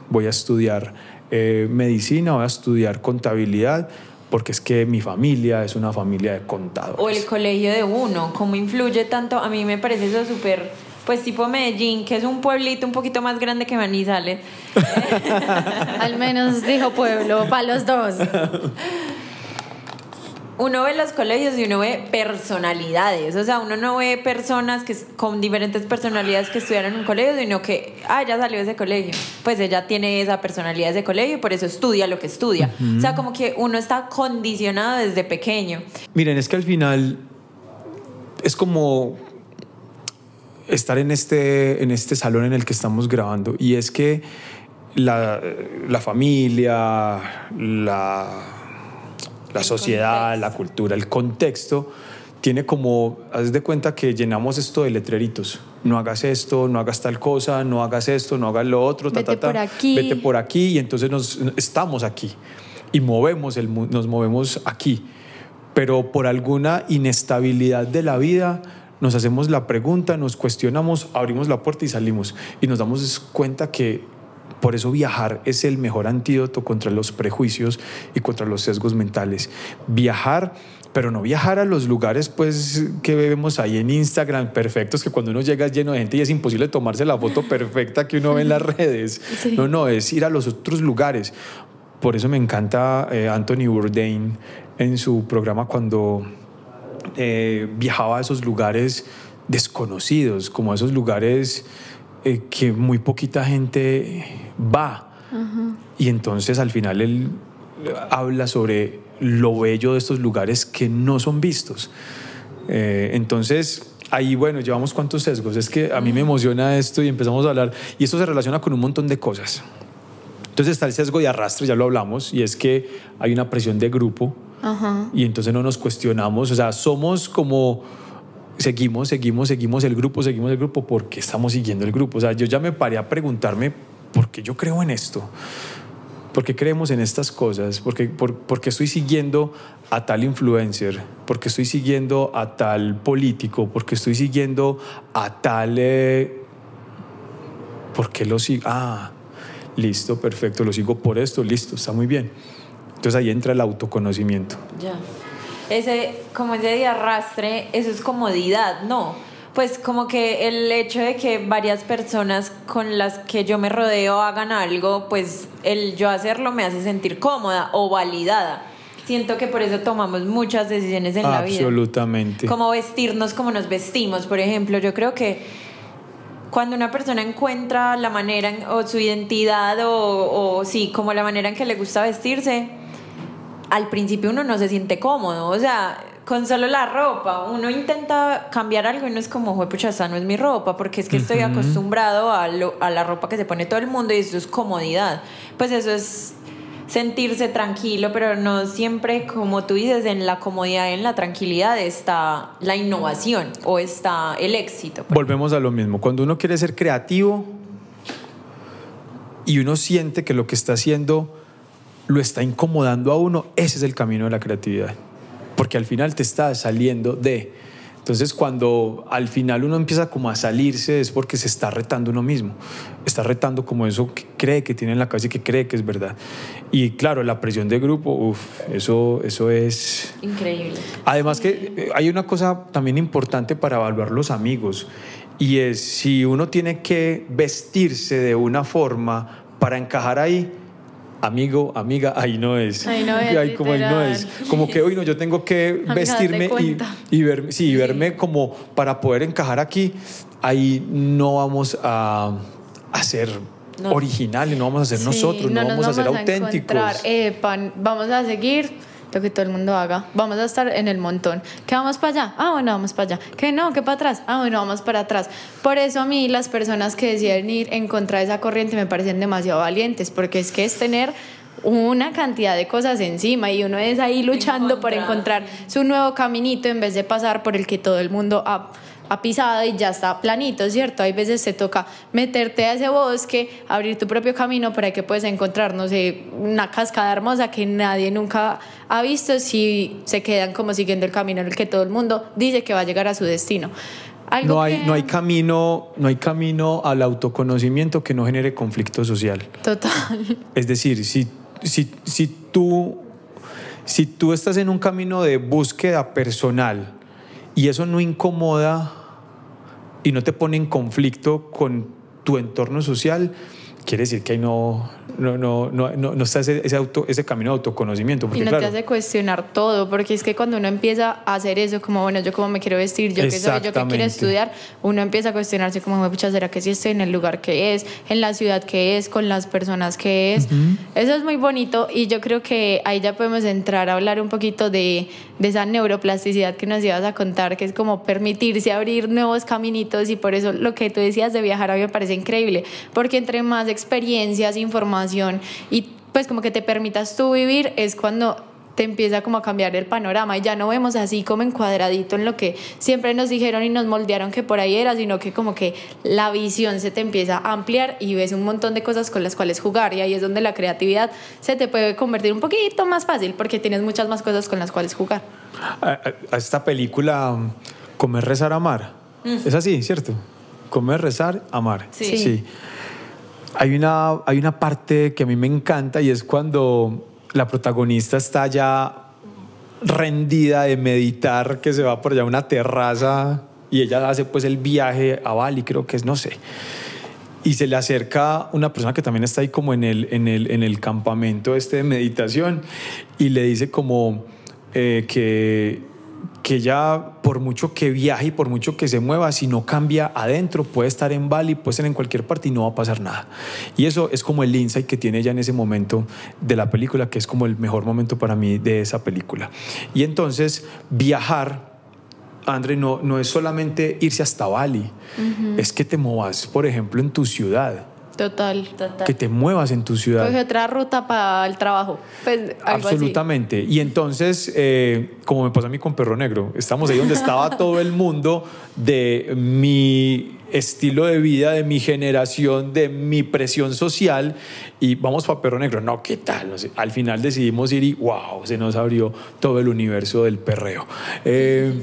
voy a estudiar eh, medicina, voy a estudiar contabilidad, porque es que mi familia es una familia de contadores. O el colegio de uno, cómo influye tanto. A mí me parece eso súper, pues tipo Medellín, que es un pueblito un poquito más grande que Manizales. [LAUGHS] [LAUGHS] Al menos dijo pueblo, para los dos. Uno ve los colegios y uno ve personalidades. O sea, uno no ve personas que, con diferentes personalidades que estudiaron en un colegio, sino que, ah, ya salió de ese colegio. Pues ella tiene esa personalidad de ese colegio y por eso estudia lo que estudia. O sea, como que uno está condicionado desde pequeño. Miren, es que al final es como estar en este, en este salón en el que estamos grabando y es que la, la familia, la, la El sociedad, contexto. la cultura, el contexto tiene como, haz de cuenta que llenamos esto de letreritos. No hagas esto, no hagas tal cosa, no hagas esto, no hagas lo otro, ta, Vete ta, ta. por aquí. Vete por aquí y entonces nos, estamos aquí y movemos el, nos movemos aquí. Pero por alguna inestabilidad de la vida nos hacemos la pregunta, nos cuestionamos, abrimos la puerta y salimos. Y nos damos cuenta que por eso viajar es el mejor antídoto contra los prejuicios y contra los sesgos mentales. Viajar, pero no viajar a los lugares pues que vemos ahí en Instagram perfectos que cuando uno llega es lleno de gente y es imposible tomarse la foto perfecta que uno ve en las [LAUGHS] redes. Sí. No, no, es ir a los otros lugares. Por eso me encanta eh, Anthony Bourdain en su programa cuando eh, viajaba a esos lugares desconocidos, como a esos lugares eh, que muy poquita gente va. Y entonces al final él habla sobre lo bello de estos lugares que no son vistos. Eh, entonces, ahí, bueno, llevamos cuántos sesgos. Es que a mí me emociona esto y empezamos a hablar. Y esto se relaciona con un montón de cosas. Entonces está el sesgo de arrastre, ya lo hablamos, y es que hay una presión de grupo y entonces no nos cuestionamos, o sea, somos como seguimos, seguimos, seguimos el grupo, seguimos el grupo, porque estamos siguiendo el grupo. O sea, yo ya me paré a preguntarme por qué yo creo en esto. ¿Por qué creemos en estas cosas? ¿Por qué, por, qué estoy siguiendo a tal influencer? ¿Por qué estoy siguiendo a tal político? ¿Por qué estoy siguiendo a tal... Eh, ¿Por qué lo sigo? Ah, listo, perfecto, lo sigo por esto, listo, está muy bien. Entonces ahí entra el autoconocimiento. Ya. Ese, como ese de arrastre, eso es comodidad, ¿no? Pues como que el hecho de que varias personas con las que yo me rodeo hagan algo, pues el yo hacerlo me hace sentir cómoda o validada. Siento que por eso tomamos muchas decisiones en la vida. Absolutamente. Como vestirnos como nos vestimos, por ejemplo. Yo creo que cuando una persona encuentra la manera o su identidad o, o sí, como la manera en que le gusta vestirse, al principio uno no se siente cómodo, o sea, con solo la ropa, uno intenta cambiar algo y no es como, pucha, esa no es mi ropa, porque es que estoy acostumbrado a, a la ropa que se pone todo el mundo y eso es comodidad. Pues eso es sentirse tranquilo, pero no siempre, como tú dices, en la comodidad, en la tranquilidad está la innovación o está el éxito. Volvemos a lo mismo, cuando uno quiere ser creativo y uno siente que lo que está haciendo lo está incomodando a uno, ese es el camino de la creatividad. Porque al final te está saliendo de... Entonces cuando al final uno empieza como a salirse es porque se está retando uno mismo. Está retando como eso que cree que tiene en la cabeza y que cree que es verdad. Y claro, la presión de grupo, uff, eso, eso es... Increíble. Además que eh, hay una cosa también importante para evaluar los amigos. Y es si uno tiene que vestirse de una forma para encajar ahí, amigo, amiga, ahí no es. Ahí no es. como ahí no es. Como que hoy no, yo tengo que [LAUGHS] vestirme y, y, ver, sí, verme como para poder encajar aquí. Ahí no vamos a, a ser originales, no vamos a ser nosotros, no, vamos, a ser auténticos. Eh, vamos a seguir lo que todo el mundo haga. Vamos a estar en el montón. ¿Que vamos para allá? Ah, bueno, vamos para allá. ¿Que no? ¿Que para atrás? Ah, bueno, vamos para atrás. Por eso a mí las personas que deciden ir en contra de esa corriente me parecen demasiado valientes, porque es que es tener una cantidad de cosas encima y uno es ahí luchando por encontrar su nuevo caminito en vez de pasar por el que todo el mundo ha ha pisado y ya está planito, ¿cierto? Hay veces te toca meterte a ese bosque, abrir tu propio camino para que puedas encontrar, no sé, una cascada hermosa que nadie nunca ha visto si se quedan como siguiendo el camino en el que todo el mundo dice que va a llegar a su destino. no hay, no hay camino, no hay camino al autoconocimiento que no genere conflicto social. Total. Es decir, si, si, si tú si tú estás en un camino de búsqueda personal y eso no incomoda y no te pone en conflicto con tu entorno social, quiere decir que ahí no, no, no, no, no, está ese, ese, auto, ese camino de autoconocimiento. Porque, y no te hace cuestionar todo, porque es que cuando uno empieza a hacer eso, como, bueno, yo cómo me quiero vestir, yo qué soy, yo qué quiero estudiar, uno empieza a cuestionarse como, pucha, ¿será que sí estoy en el lugar que es, en la ciudad que es, con las personas que es? Eso es muy bonito y yo creo que ahí ya podemos entrar a hablar un poquito de, de esa neuroplasticidad que nos ibas a contar, que es como permitirse abrir nuevos caminitos y por eso lo que tú decías de viajar a mí me parece increíble, porque entre más experiencias, información y pues como que te permitas tú vivir es cuando te empieza como a cambiar el panorama y ya no vemos así como encuadradito en lo que siempre nos dijeron y nos moldearon que por ahí era, sino que como que la visión se te empieza a ampliar y ves un montón de cosas con las cuales jugar y ahí es donde la creatividad se te puede convertir un poquito más fácil porque tienes muchas más cosas con las cuales jugar. A, esta película Comer, rezar, amar. Mm. Es así, ¿cierto? Comer, rezar, amar. sí. sí. Hay una, hay una parte que a mí me encanta y es cuando la protagonista está ya rendida de meditar, que se va por allá a una terraza y ella hace pues el viaje a Bali, creo que es, no sé. Y se le acerca una persona que también está ahí como en el, en el, en el campamento este de meditación y le dice como eh, que que ya por mucho que viaje y por mucho que se mueva, si no cambia adentro, puede estar en Bali, puede estar en cualquier parte y no va a pasar nada. Y eso es como el insight que tiene ella en ese momento de la película, que es como el mejor momento para mí de esa película. Y entonces viajar André, no, no es solamente irse hasta Bali, es que te movas, por ejemplo, en tu ciudad. Total. Total. Que te muevas en tu ciudad. Coge otra ruta para el trabajo. Pues algo Absolutamente. Y entonces, eh, como me pasó a mí con Perro Negro, estamos ahí donde estaba [LAUGHS] todo el mundo de mi estilo de vida, de mi generación, de mi presión social y vamos para Perro Negro. No, ¿qué tal? No sé. Al final decidimos ir y wow, se nos abrió todo el universo del perreo. Eh,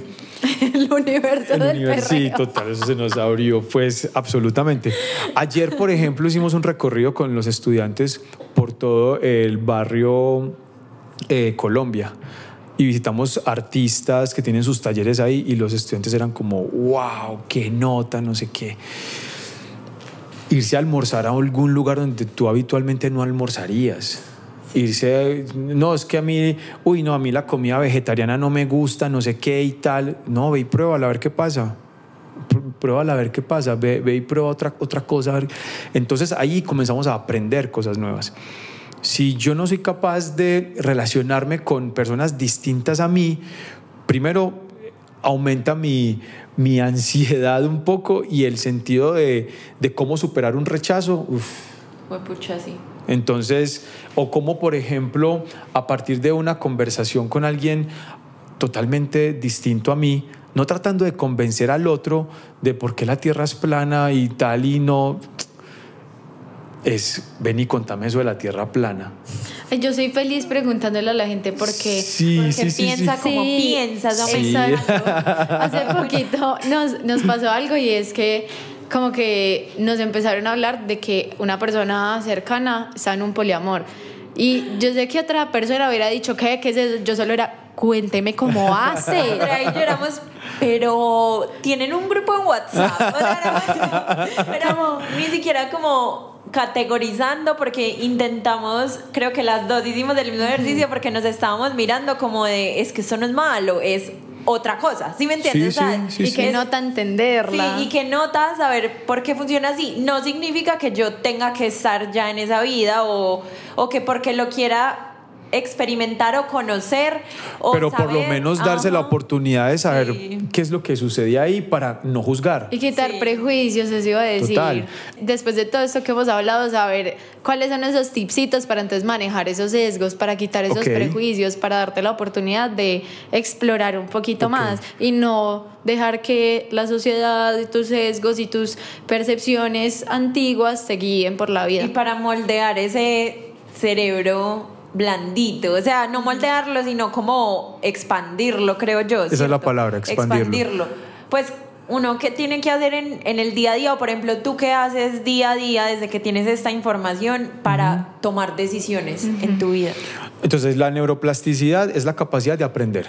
[LAUGHS] el universo el del universo, Sí, perreo. total, eso se nos abrió, pues absolutamente. Ayer, por ejemplo, hicimos un recorrido con los estudiantes por todo el barrio eh, Colombia y visitamos artistas que tienen sus talleres ahí y los estudiantes eran como, wow, qué nota, no sé qué. Irse a almorzar a algún lugar donde tú habitualmente no almorzarías. Irse, no, es que a mí, uy, no, a mí la comida vegetariana no me gusta, no sé qué y tal. No, ve y pruébala a ver qué pasa. Pr- Pruébala a ver qué pasa, ve, ve y prueba otra, otra cosa. Entonces ahí comenzamos a aprender cosas nuevas. Si yo no soy capaz de relacionarme con personas distintas a mí, primero aumenta mi, mi ansiedad un poco y el sentido de, de cómo superar un rechazo. uf, Fue pucha, sí. Entonces, o como por ejemplo, a partir de una conversación con alguien totalmente distinto a mí, no tratando de convencer al otro de por qué la Tierra es plana y tal y no, es, ven y contame eso de la Tierra plana. Yo soy feliz preguntándole a la gente por qué. Sí, Porque sí, sí, piensa sí. como Sí, piensas. Hace poquito nos, nos pasó algo y es que como que nos empezaron a hablar de que una persona cercana está en un poliamor. Y yo sé que otra persona hubiera dicho, ¿qué? ¿Qué es eso? Yo solo era, cuénteme cómo hace. [LAUGHS] Pero ahí lloramos, pero tienen un grupo en WhatsApp. [LAUGHS] O sea, éramos éramos ni siquiera como categorizando porque intentamos, creo que las dos hicimos el mismo ejercicio porque nos estábamos mirando como de, es que eso no es malo, es otra cosa, ¿sí me entiendes? Sí, O sea, sí, sí, y sí. que nota entenderla. Sí, y que notas saber por qué funciona así. No significa que yo tenga que estar ya en esa vida o, o que porque lo quiera experimentar o conocer. O Pero por lo menos darse la oportunidad de saber Sí. qué es lo que sucede ahí para no juzgar. Y quitar Sí. prejuicios, eso iba a decir. Total. Después de todo esto que hemos hablado, saber cuáles son esos tipsitos para entonces manejar esos sesgos, para quitar esos prejuicios, para darte la oportunidad de explorar un poquito más y no dejar que la sociedad y tus sesgos y tus percepciones antiguas te guíen por la vida. Y para moldear ese cerebro blandito, o sea, no moldearlo, sino como expandirlo, creo yo. Esa es la palabra, expandirlo. Pues uno que tiene que hacer en, en el día a día, o por ejemplo, tú qué haces día a día desde que tienes esta información para tomar decisiones en tu vida. Entonces, la neuroplasticidad es la capacidad de aprender.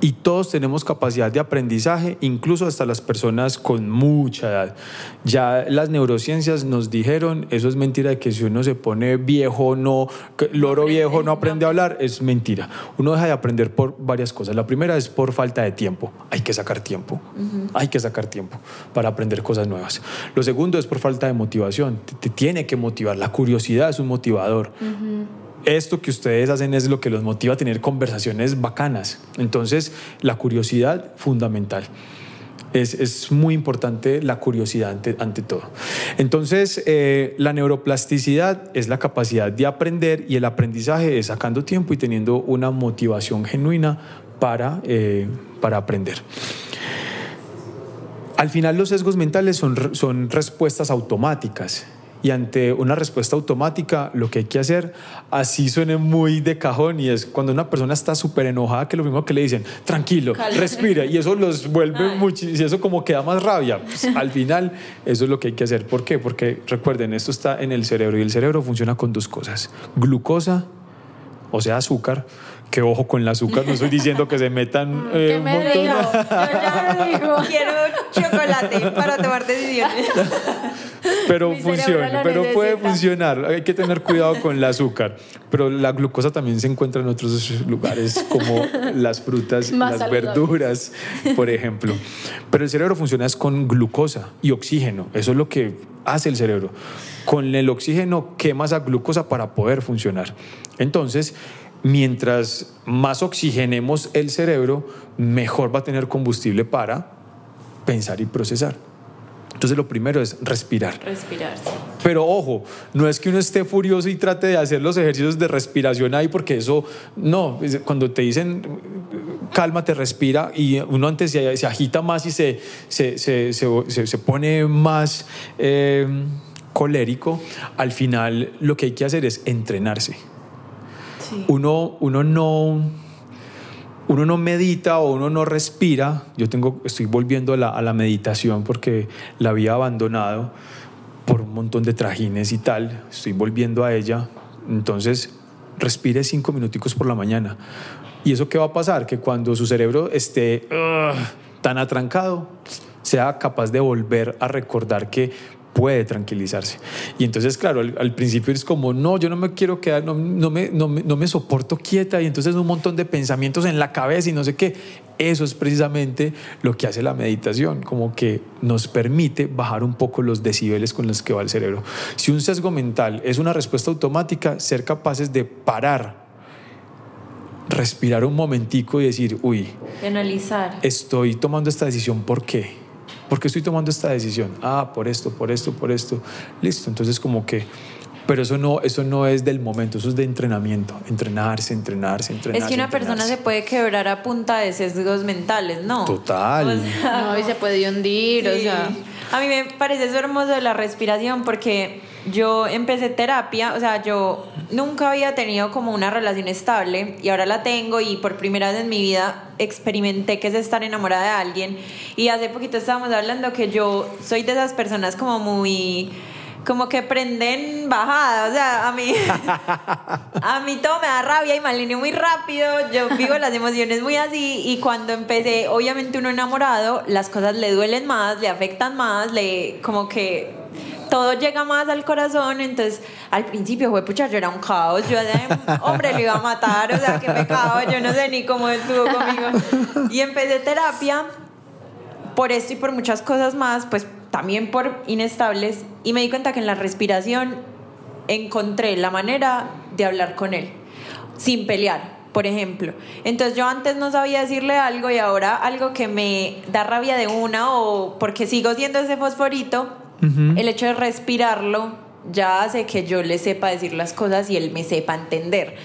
Y todos tenemos capacidad de aprendizaje, incluso hasta las personas con mucha edad. Ya las neurociencias nos dijeron, eso es mentira de que si uno se pone viejo, no, loro viejo, no aprende a hablar, es mentira. Uno deja de aprender por varias cosas. La primera es por falta de tiempo. Hay que sacar tiempo. Hay que sacar tiempo para aprender cosas nuevas. Lo segundo es por falta de motivación. Te, te tiene que motivar. La curiosidad es un motivador esto que ustedes hacen es lo que los motiva a tener conversaciones bacanas. Entonces, la curiosidad fundamental. Es, es muy importante la curiosidad ante, ante todo. Entonces, eh, la neuroplasticidad es la capacidad de aprender y el aprendizaje es sacando tiempo y teniendo una motivación genuina para, eh, para aprender. Al final los sesgos mentales son, son respuestas automáticas y ante una respuesta automática lo que hay que hacer, así suene muy de cajón y es cuando una persona está súper enojada que lo mismo que le dicen, tranquilo, respira y eso los vuelve muchísimo, y eso como queda más rabia. Pues, [LAUGHS] al final eso es lo que hay que hacer. ¿Por qué? Porque recuerden, esto está en el cerebro y el cerebro funciona con dos cosas, glucosa, o sea, azúcar, que ojo con el azúcar, no estoy diciendo que se metan eh, ¿Qué un me montón- dijo? Yo ya digo. [LAUGHS] Quiero chocolate para tomar decisiones. pero Mi funciona, pero puede funcionar. Hay que tener cuidado con el azúcar. Pero la glucosa también se encuentra en otros lugares, como las frutas, Más las saludables. verduras, por ejemplo. Pero el cerebro funciona es con glucosa y oxígeno. Eso es lo que hace el cerebro. Con el oxígeno quema esa glucosa para poder funcionar. Entonces, mientras más oxigenemos el cerebro, mejor va a tener combustible para pensar y procesar. Entonces lo primero es respirar. Respirar. Pero ojo, no es que uno esté furioso y trate de hacer los ejercicios de respiración ahí, porque eso, no, cuando te dicen cálmate, respira, y uno antes se, se agita más y se, se, se, se- se- se pone más eh, colérico, al final lo que hay que hacer es entrenarse. Uno, uno no uno no medita o uno no respira. Yo tengo, estoy volviendo a la, meditación porque la había abandonado por un montón de trajines y tal. Estoy volviendo a ella. Entonces, respire cinco minuticos por la mañana. ¿Y eso qué va a pasar? Que cuando su cerebro esté tan atrancado, sea capaz de volver a recordar que puede tranquilizarse. Y entonces, claro, al, al principio es como, no, yo no me quiero quedar, no, no me, no, me, no me soporto quieta y entonces un montón de pensamientos en la cabeza y no sé qué. Eso es precisamente lo que hace la meditación, como que nos permite bajar un poco los decibeles con los que va el cerebro. Si un sesgo mental es una respuesta automática, ser capaces de parar, respirar un momentico y decir, uy, analizar. estoy tomando esta decisión, ¿por qué? ¿Por qué estoy tomando esta decisión? Ah, por esto, por esto, por esto. Listo, entonces como que... Pero eso no, eso no es del momento, eso es de entrenamiento. Entrenarse, entrenarse, entrenarse. Es que una persona se puede quebrar a punta de sesgos mentales, ¿no? Total. O sea, No, y se puede hundir, o Sí. sea. A mí me parece eso hermoso de la respiración porque yo empecé terapia, o sea, yo nunca había tenido como una relación estable y ahora la tengo y por primera vez en mi vida experimenté que es estar enamorada de alguien. Y hace poquito estábamos hablando que yo soy de esas personas como muy como que prenden bajada, o sea, a mí [LAUGHS] a mí todo me da rabia y me alineo muy rápido, yo vivo las emociones muy así y cuando empecé, obviamente uno enamorado, las cosas le duelen más, le afectan más, le como que todo llega más al corazón, entonces al principio fue pucha, yo era un caos, yo de hombre lo iba a matar, o sea, qué pecado, yo no sé ni cómo estuvo conmigo. Y empecé terapia por esto y por muchas cosas más, pues también por inestables, y me di cuenta que en la respiración encontré la manera de hablar con él, sin pelear, por ejemplo. Entonces yo antes no sabía decirle algo y ahora algo que me da rabia de una o porque sigo siendo ese fosforito, el hecho de respirarlo ya hace que yo le sepa decir las cosas y él me sepa entender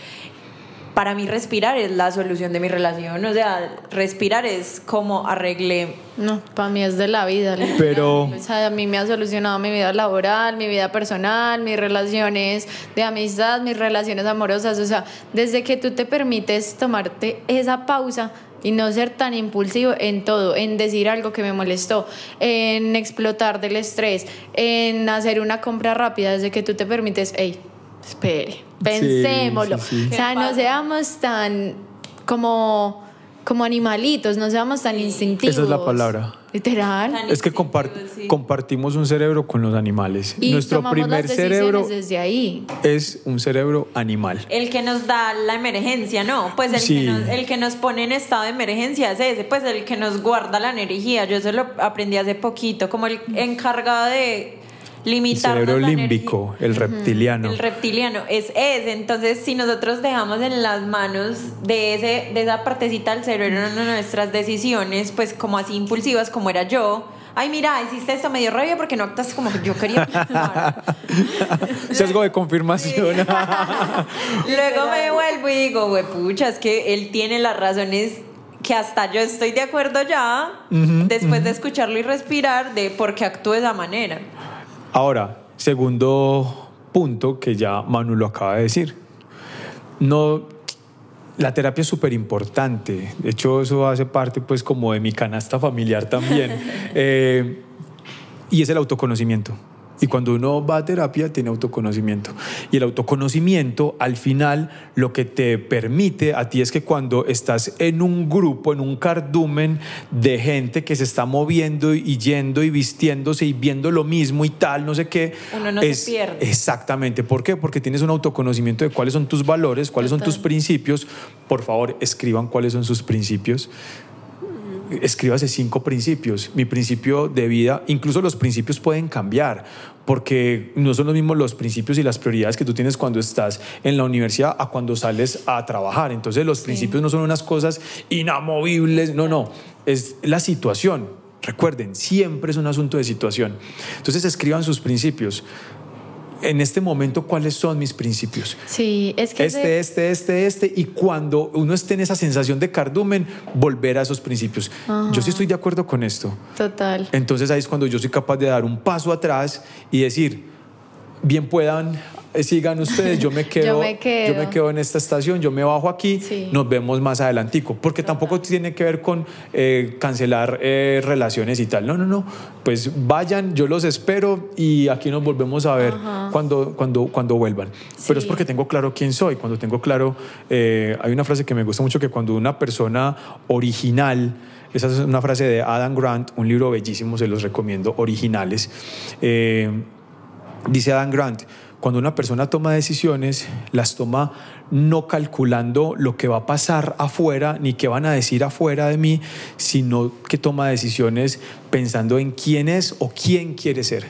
para mí respirar es la solución de mi relación. O sea, respirar es como arreglé. No, para mí es de la vida. Pero- O sea, a mí me ha solucionado mi vida laboral, mi vida personal, mis relaciones de amistad, mis relaciones amorosas. O sea, desde que tú te permites tomarte esa pausa y no ser tan impulsivo en todo, en decir algo que me molestó, en explotar del estrés, en hacer una compra rápida, desde que tú te permites, hey, espere, pensémoslo. sí, sí. O sea, ¿Qué no seamos tan como, como animalitos, no seamos tan instintivos. Esa es la palabra. Literal. Es que sí. compartimos un cerebro con los animales. Y Nuestro primer las cerebro desde ahí. es un cerebro animal. El que nos da la emergencia, ¿no? Pues el, Sí. que nos, el que nos pone en estado de emergencia es ese, pues el que nos guarda la energía. Yo eso lo aprendí hace poquito, como el encargado de El limitar cerebro límbico, el reptiliano. El reptiliano es ese. Entonces, si nosotros dejamos en las manos de, ese, de esa partecita del cerebro nuestras decisiones, pues como así impulsivas como era yo. Ay, mira, hiciste esto, me dio rabia porque no actas como yo quería. [LAUGHS] [LAUGHS] Sesgo de confirmación. [LAUGHS] Luego me vuelvo y digo, güey, pucha, es que él tiene las razones que hasta yo estoy de acuerdo ya, después de escucharlo y respirar, de por qué actúe de esa manera. Ahora, segundo punto que ya Manu lo acaba de decir. No, la terapia es súper importante. De hecho, eso hace parte pues como de mi canasta familiar también. [LAUGHS] Eh, y es el autoconocimiento. Y cuando uno va a terapia, tiene autoconocimiento. Y el autoconocimiento, al final, lo que te permite a ti es que cuando estás en un grupo, en un cardumen de gente que se está moviendo y yendo y vistiéndose y viendo lo mismo y tal, no sé qué. Uno no se pierde. Exactamente. ¿Por qué? Porque tienes un autoconocimiento de cuáles son tus valores, cuáles son tus principios. Por favor, escriban cuáles son sus principios escríbase cinco principios. Mi principio de vida, incluso los principios pueden cambiar, porque no son los mismos los principios y las prioridades que tú tienes cuando estás en la universidad a cuando sales a trabajar. Entonces los principios no son unas cosas inamovibles, no, no, es la situación. Recuerden, siempre es un asunto de situación. Entonces escriban sus principios en este momento cuáles son mis principios. Sí, es que este, este, este, este, y cuando uno esté en esa sensación de cardumen, volver a esos principios. Yo sí estoy de acuerdo con esto. Total. Entonces ahí es cuando yo soy capaz de dar un paso atrás y decir, bien puedan sigan ustedes, yo me [LAUGHS] quedo, yo me quedo. en esta estación, yo me bajo aquí, nos vemos más adelantico, porque tampoco tiene que ver con eh, cancelar eh, relaciones y tal, no, no, no, pues vayan, yo los espero y aquí nos volvemos a ver cuando, cuando, cuando vuelvan, pero es porque tengo claro quién soy, cuando tengo claro, hay una frase que me gusta mucho que cuando una persona original, esa es una frase de Adam Grant, un libro bellísimo, se los recomiendo, originales, dice Adam Grant, cuando una persona toma decisiones, las toma no calculando lo que va a pasar afuera ni qué van a decir afuera de mí, sino que toma decisiones pensando en quién es o quién quiere ser.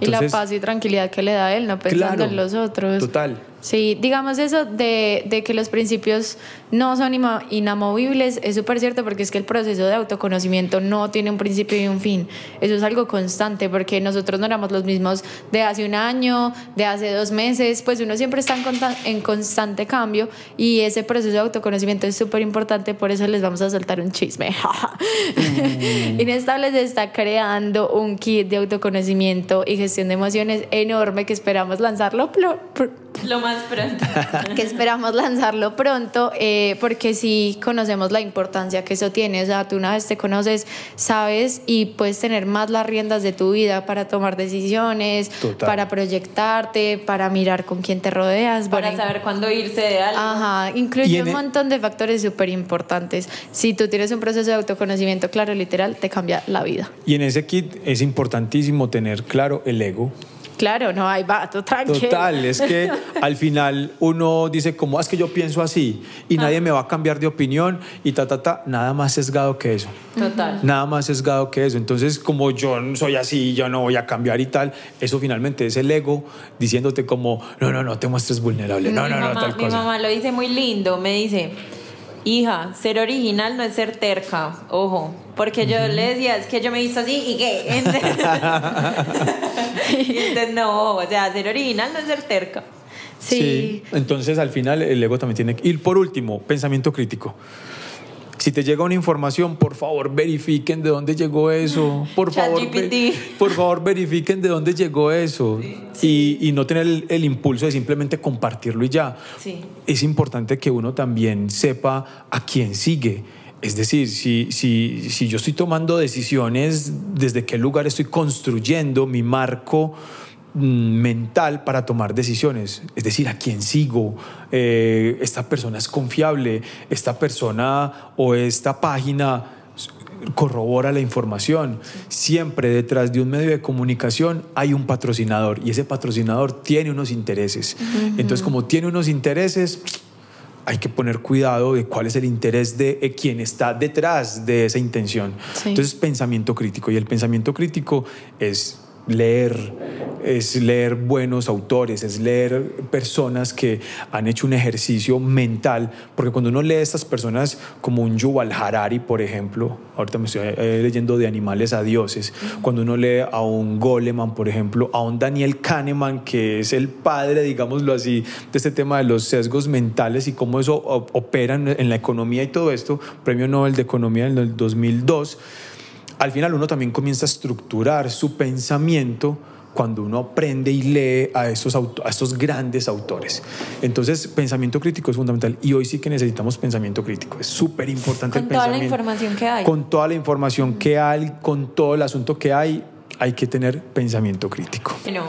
y la paz y tranquilidad que le da él, no pensando en los otros. Total. Sí, digamos eso de, de que los principios no son inamovibles, es súper cierto porque es que el proceso de autoconocimiento no tiene un principio y un fin. Eso es algo constante porque nosotros no éramos los mismos de hace un año, de hace dos meses, pues uno siempre está en, en constante cambio y ese proceso de autoconocimiento es súper importante, por eso les vamos a soltar un chisme. [LAUGHS] mm. Inestables está creando un kit de autoconocimiento y gestión de emociones enorme que esperamos lanzarlo [LAUGHS] lo más pronto. [LAUGHS] que esperamos lanzarlo pronto, eh, porque si conocemos la importancia que eso tiene. O sea, tú una vez te conoces, sabes y puedes tener más las riendas de tu vida para tomar decisiones, para proyectarte, para mirar con quién te rodeas. Para saber cuándo irse de algo. Ajá, incluye un e- montón de factores súper importantes. Si tú tienes un proceso de autoconocimiento claro, literal, te cambia la vida. Y en ese kit es importantísimo tener claro el ego Claro, no, hay vato, tranquilo. Total, es que [LAUGHS] al final uno dice, ¿cómo es que yo pienso así? Y ah. nadie me va a cambiar de opinión y ta, ta, ta, nada más sesgado que eso. Total. Nada más sesgado que eso. Entonces, como yo soy así, yo no voy a cambiar y tal, eso finalmente es el ego diciéndote como, no, no, no te muestres vulnerable, no, no, no, tal cosa. Mi mamá lo dice muy lindo, me dice, hija, ser original no es ser terca, ojo, porque yo le decía, es que yo me he visto así y qué. [LAUGHS] Entonces, no, o sea, ser original no es ser terca. Sí. Entonces, al final, el ego también tiene que ir. Por último, pensamiento crítico. Si te llega una información, por favor verifiquen de dónde llegó eso. Por favor, por favor verifiquen de dónde llegó eso. Y, y, no tener el, el, impulso de simplemente compartirlo y ya. Sí. Es importante que uno también sepa a quién sigue. Es decir, si, si, si yo estoy tomando decisiones, desde qué lugar estoy construyendo mi marco mm, mental para tomar decisiones, es decir, a quién sigo, eh, esta persona es confiable, esta persona o esta página corrobora la información. Siempre detrás de un medio de comunicación hay un patrocinador y ese patrocinador tiene unos intereses. Entonces, como tiene unos intereses, hay que poner cuidado de cuál es el interés de quien está detrás de esa intención. Entonces, pensamiento crítico. Y el pensamiento crítico es leer, es leer buenos autores, es leer personas que han hecho un ejercicio mental, porque cuando uno lee a estas personas como un Yuval Harari, por ejemplo, ahorita me estoy eh, leyendo de animales a dioses, cuando uno lee a un Goleman, por ejemplo, a un Daniel Kahneman, que es el padre, digámoslo así, de este tema de los sesgos mentales y cómo eso opera en la economía y todo esto, premio Nobel de Economía en el 2002, al final uno también comienza a estructurar su pensamiento cuando uno aprende y lee a estos, a estos grandes autores. Entonces, pensamiento crítico es fundamental y hoy sí que necesitamos pensamiento crítico. Es súper importante el pensamiento. Con toda la información que hay. Con toda la información que hay, con todo el asunto que hay, hay que tener pensamiento crítico. No.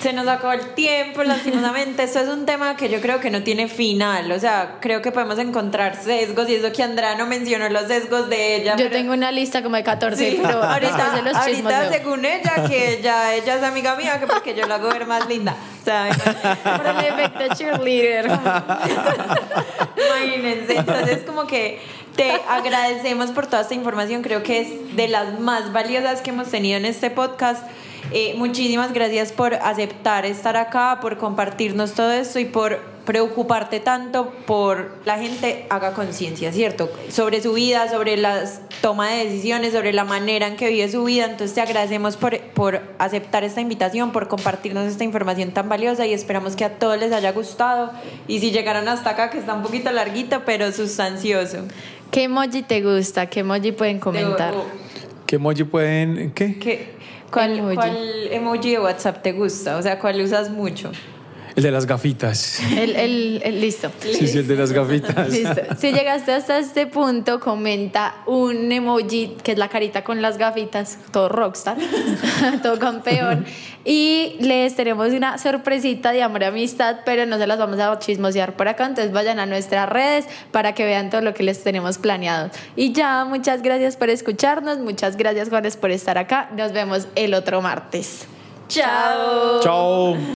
Se nos acabó el tiempo, lastimosamente. Esto es un tema que yo creo que no tiene final. O sea, creo que podemos encontrar sesgos y eso que Andrea no mencionó los sesgos de ella. Yo pero- tengo una lista como de 14, Sí, pero ahorita, ahorita según ella, que ya ella es amiga mía, que porque yo la hago ver más linda. O sea, [LAUGHS] Por el efecto cheerleader. Imagínense, entonces como que te agradecemos por toda esta información, creo que es de las más valiosas que hemos tenido en este podcast. Eh, muchísimas gracias por aceptar estar acá, por compartirnos todo esto y por preocuparte tanto por la gente haga conciencia, ¿cierto? Sobre su vida, sobre la toma de decisiones, sobre la manera en que vive su vida. Entonces te agradecemos por, por aceptar esta invitación, por compartirnos esta información tan valiosa y esperamos que a todos les haya gustado. Y si llegaron hasta acá, que está un poquito larguito, pero sustancioso. ¿Qué emoji te gusta? ¿Qué emoji pueden comentar? ¿Qué emoji pueden.? ¿Qué? ¿Qué- ¿Cuál, Emoji. ¿Cuál emoji de WhatsApp te gusta? O sea, ¿cuál usas mucho? El de las gafitas. El, el, el- listo. Sí, sí, el de las gafitas. Listo. Si llegaste hasta este punto, comenta un emoji que es la carita con las gafitas, todo rockstar, [LAUGHS] todo campeón. Y les tenemos una sorpresita de amor y amistad, pero no se las vamos a chismosear por acá. Entonces vayan a nuestras redes para que vean todo lo que les tenemos planeado. Y ya, muchas gracias por escucharnos. Muchas gracias, Juanes, por estar acá. Nos vemos el otro martes. Chao. Chao.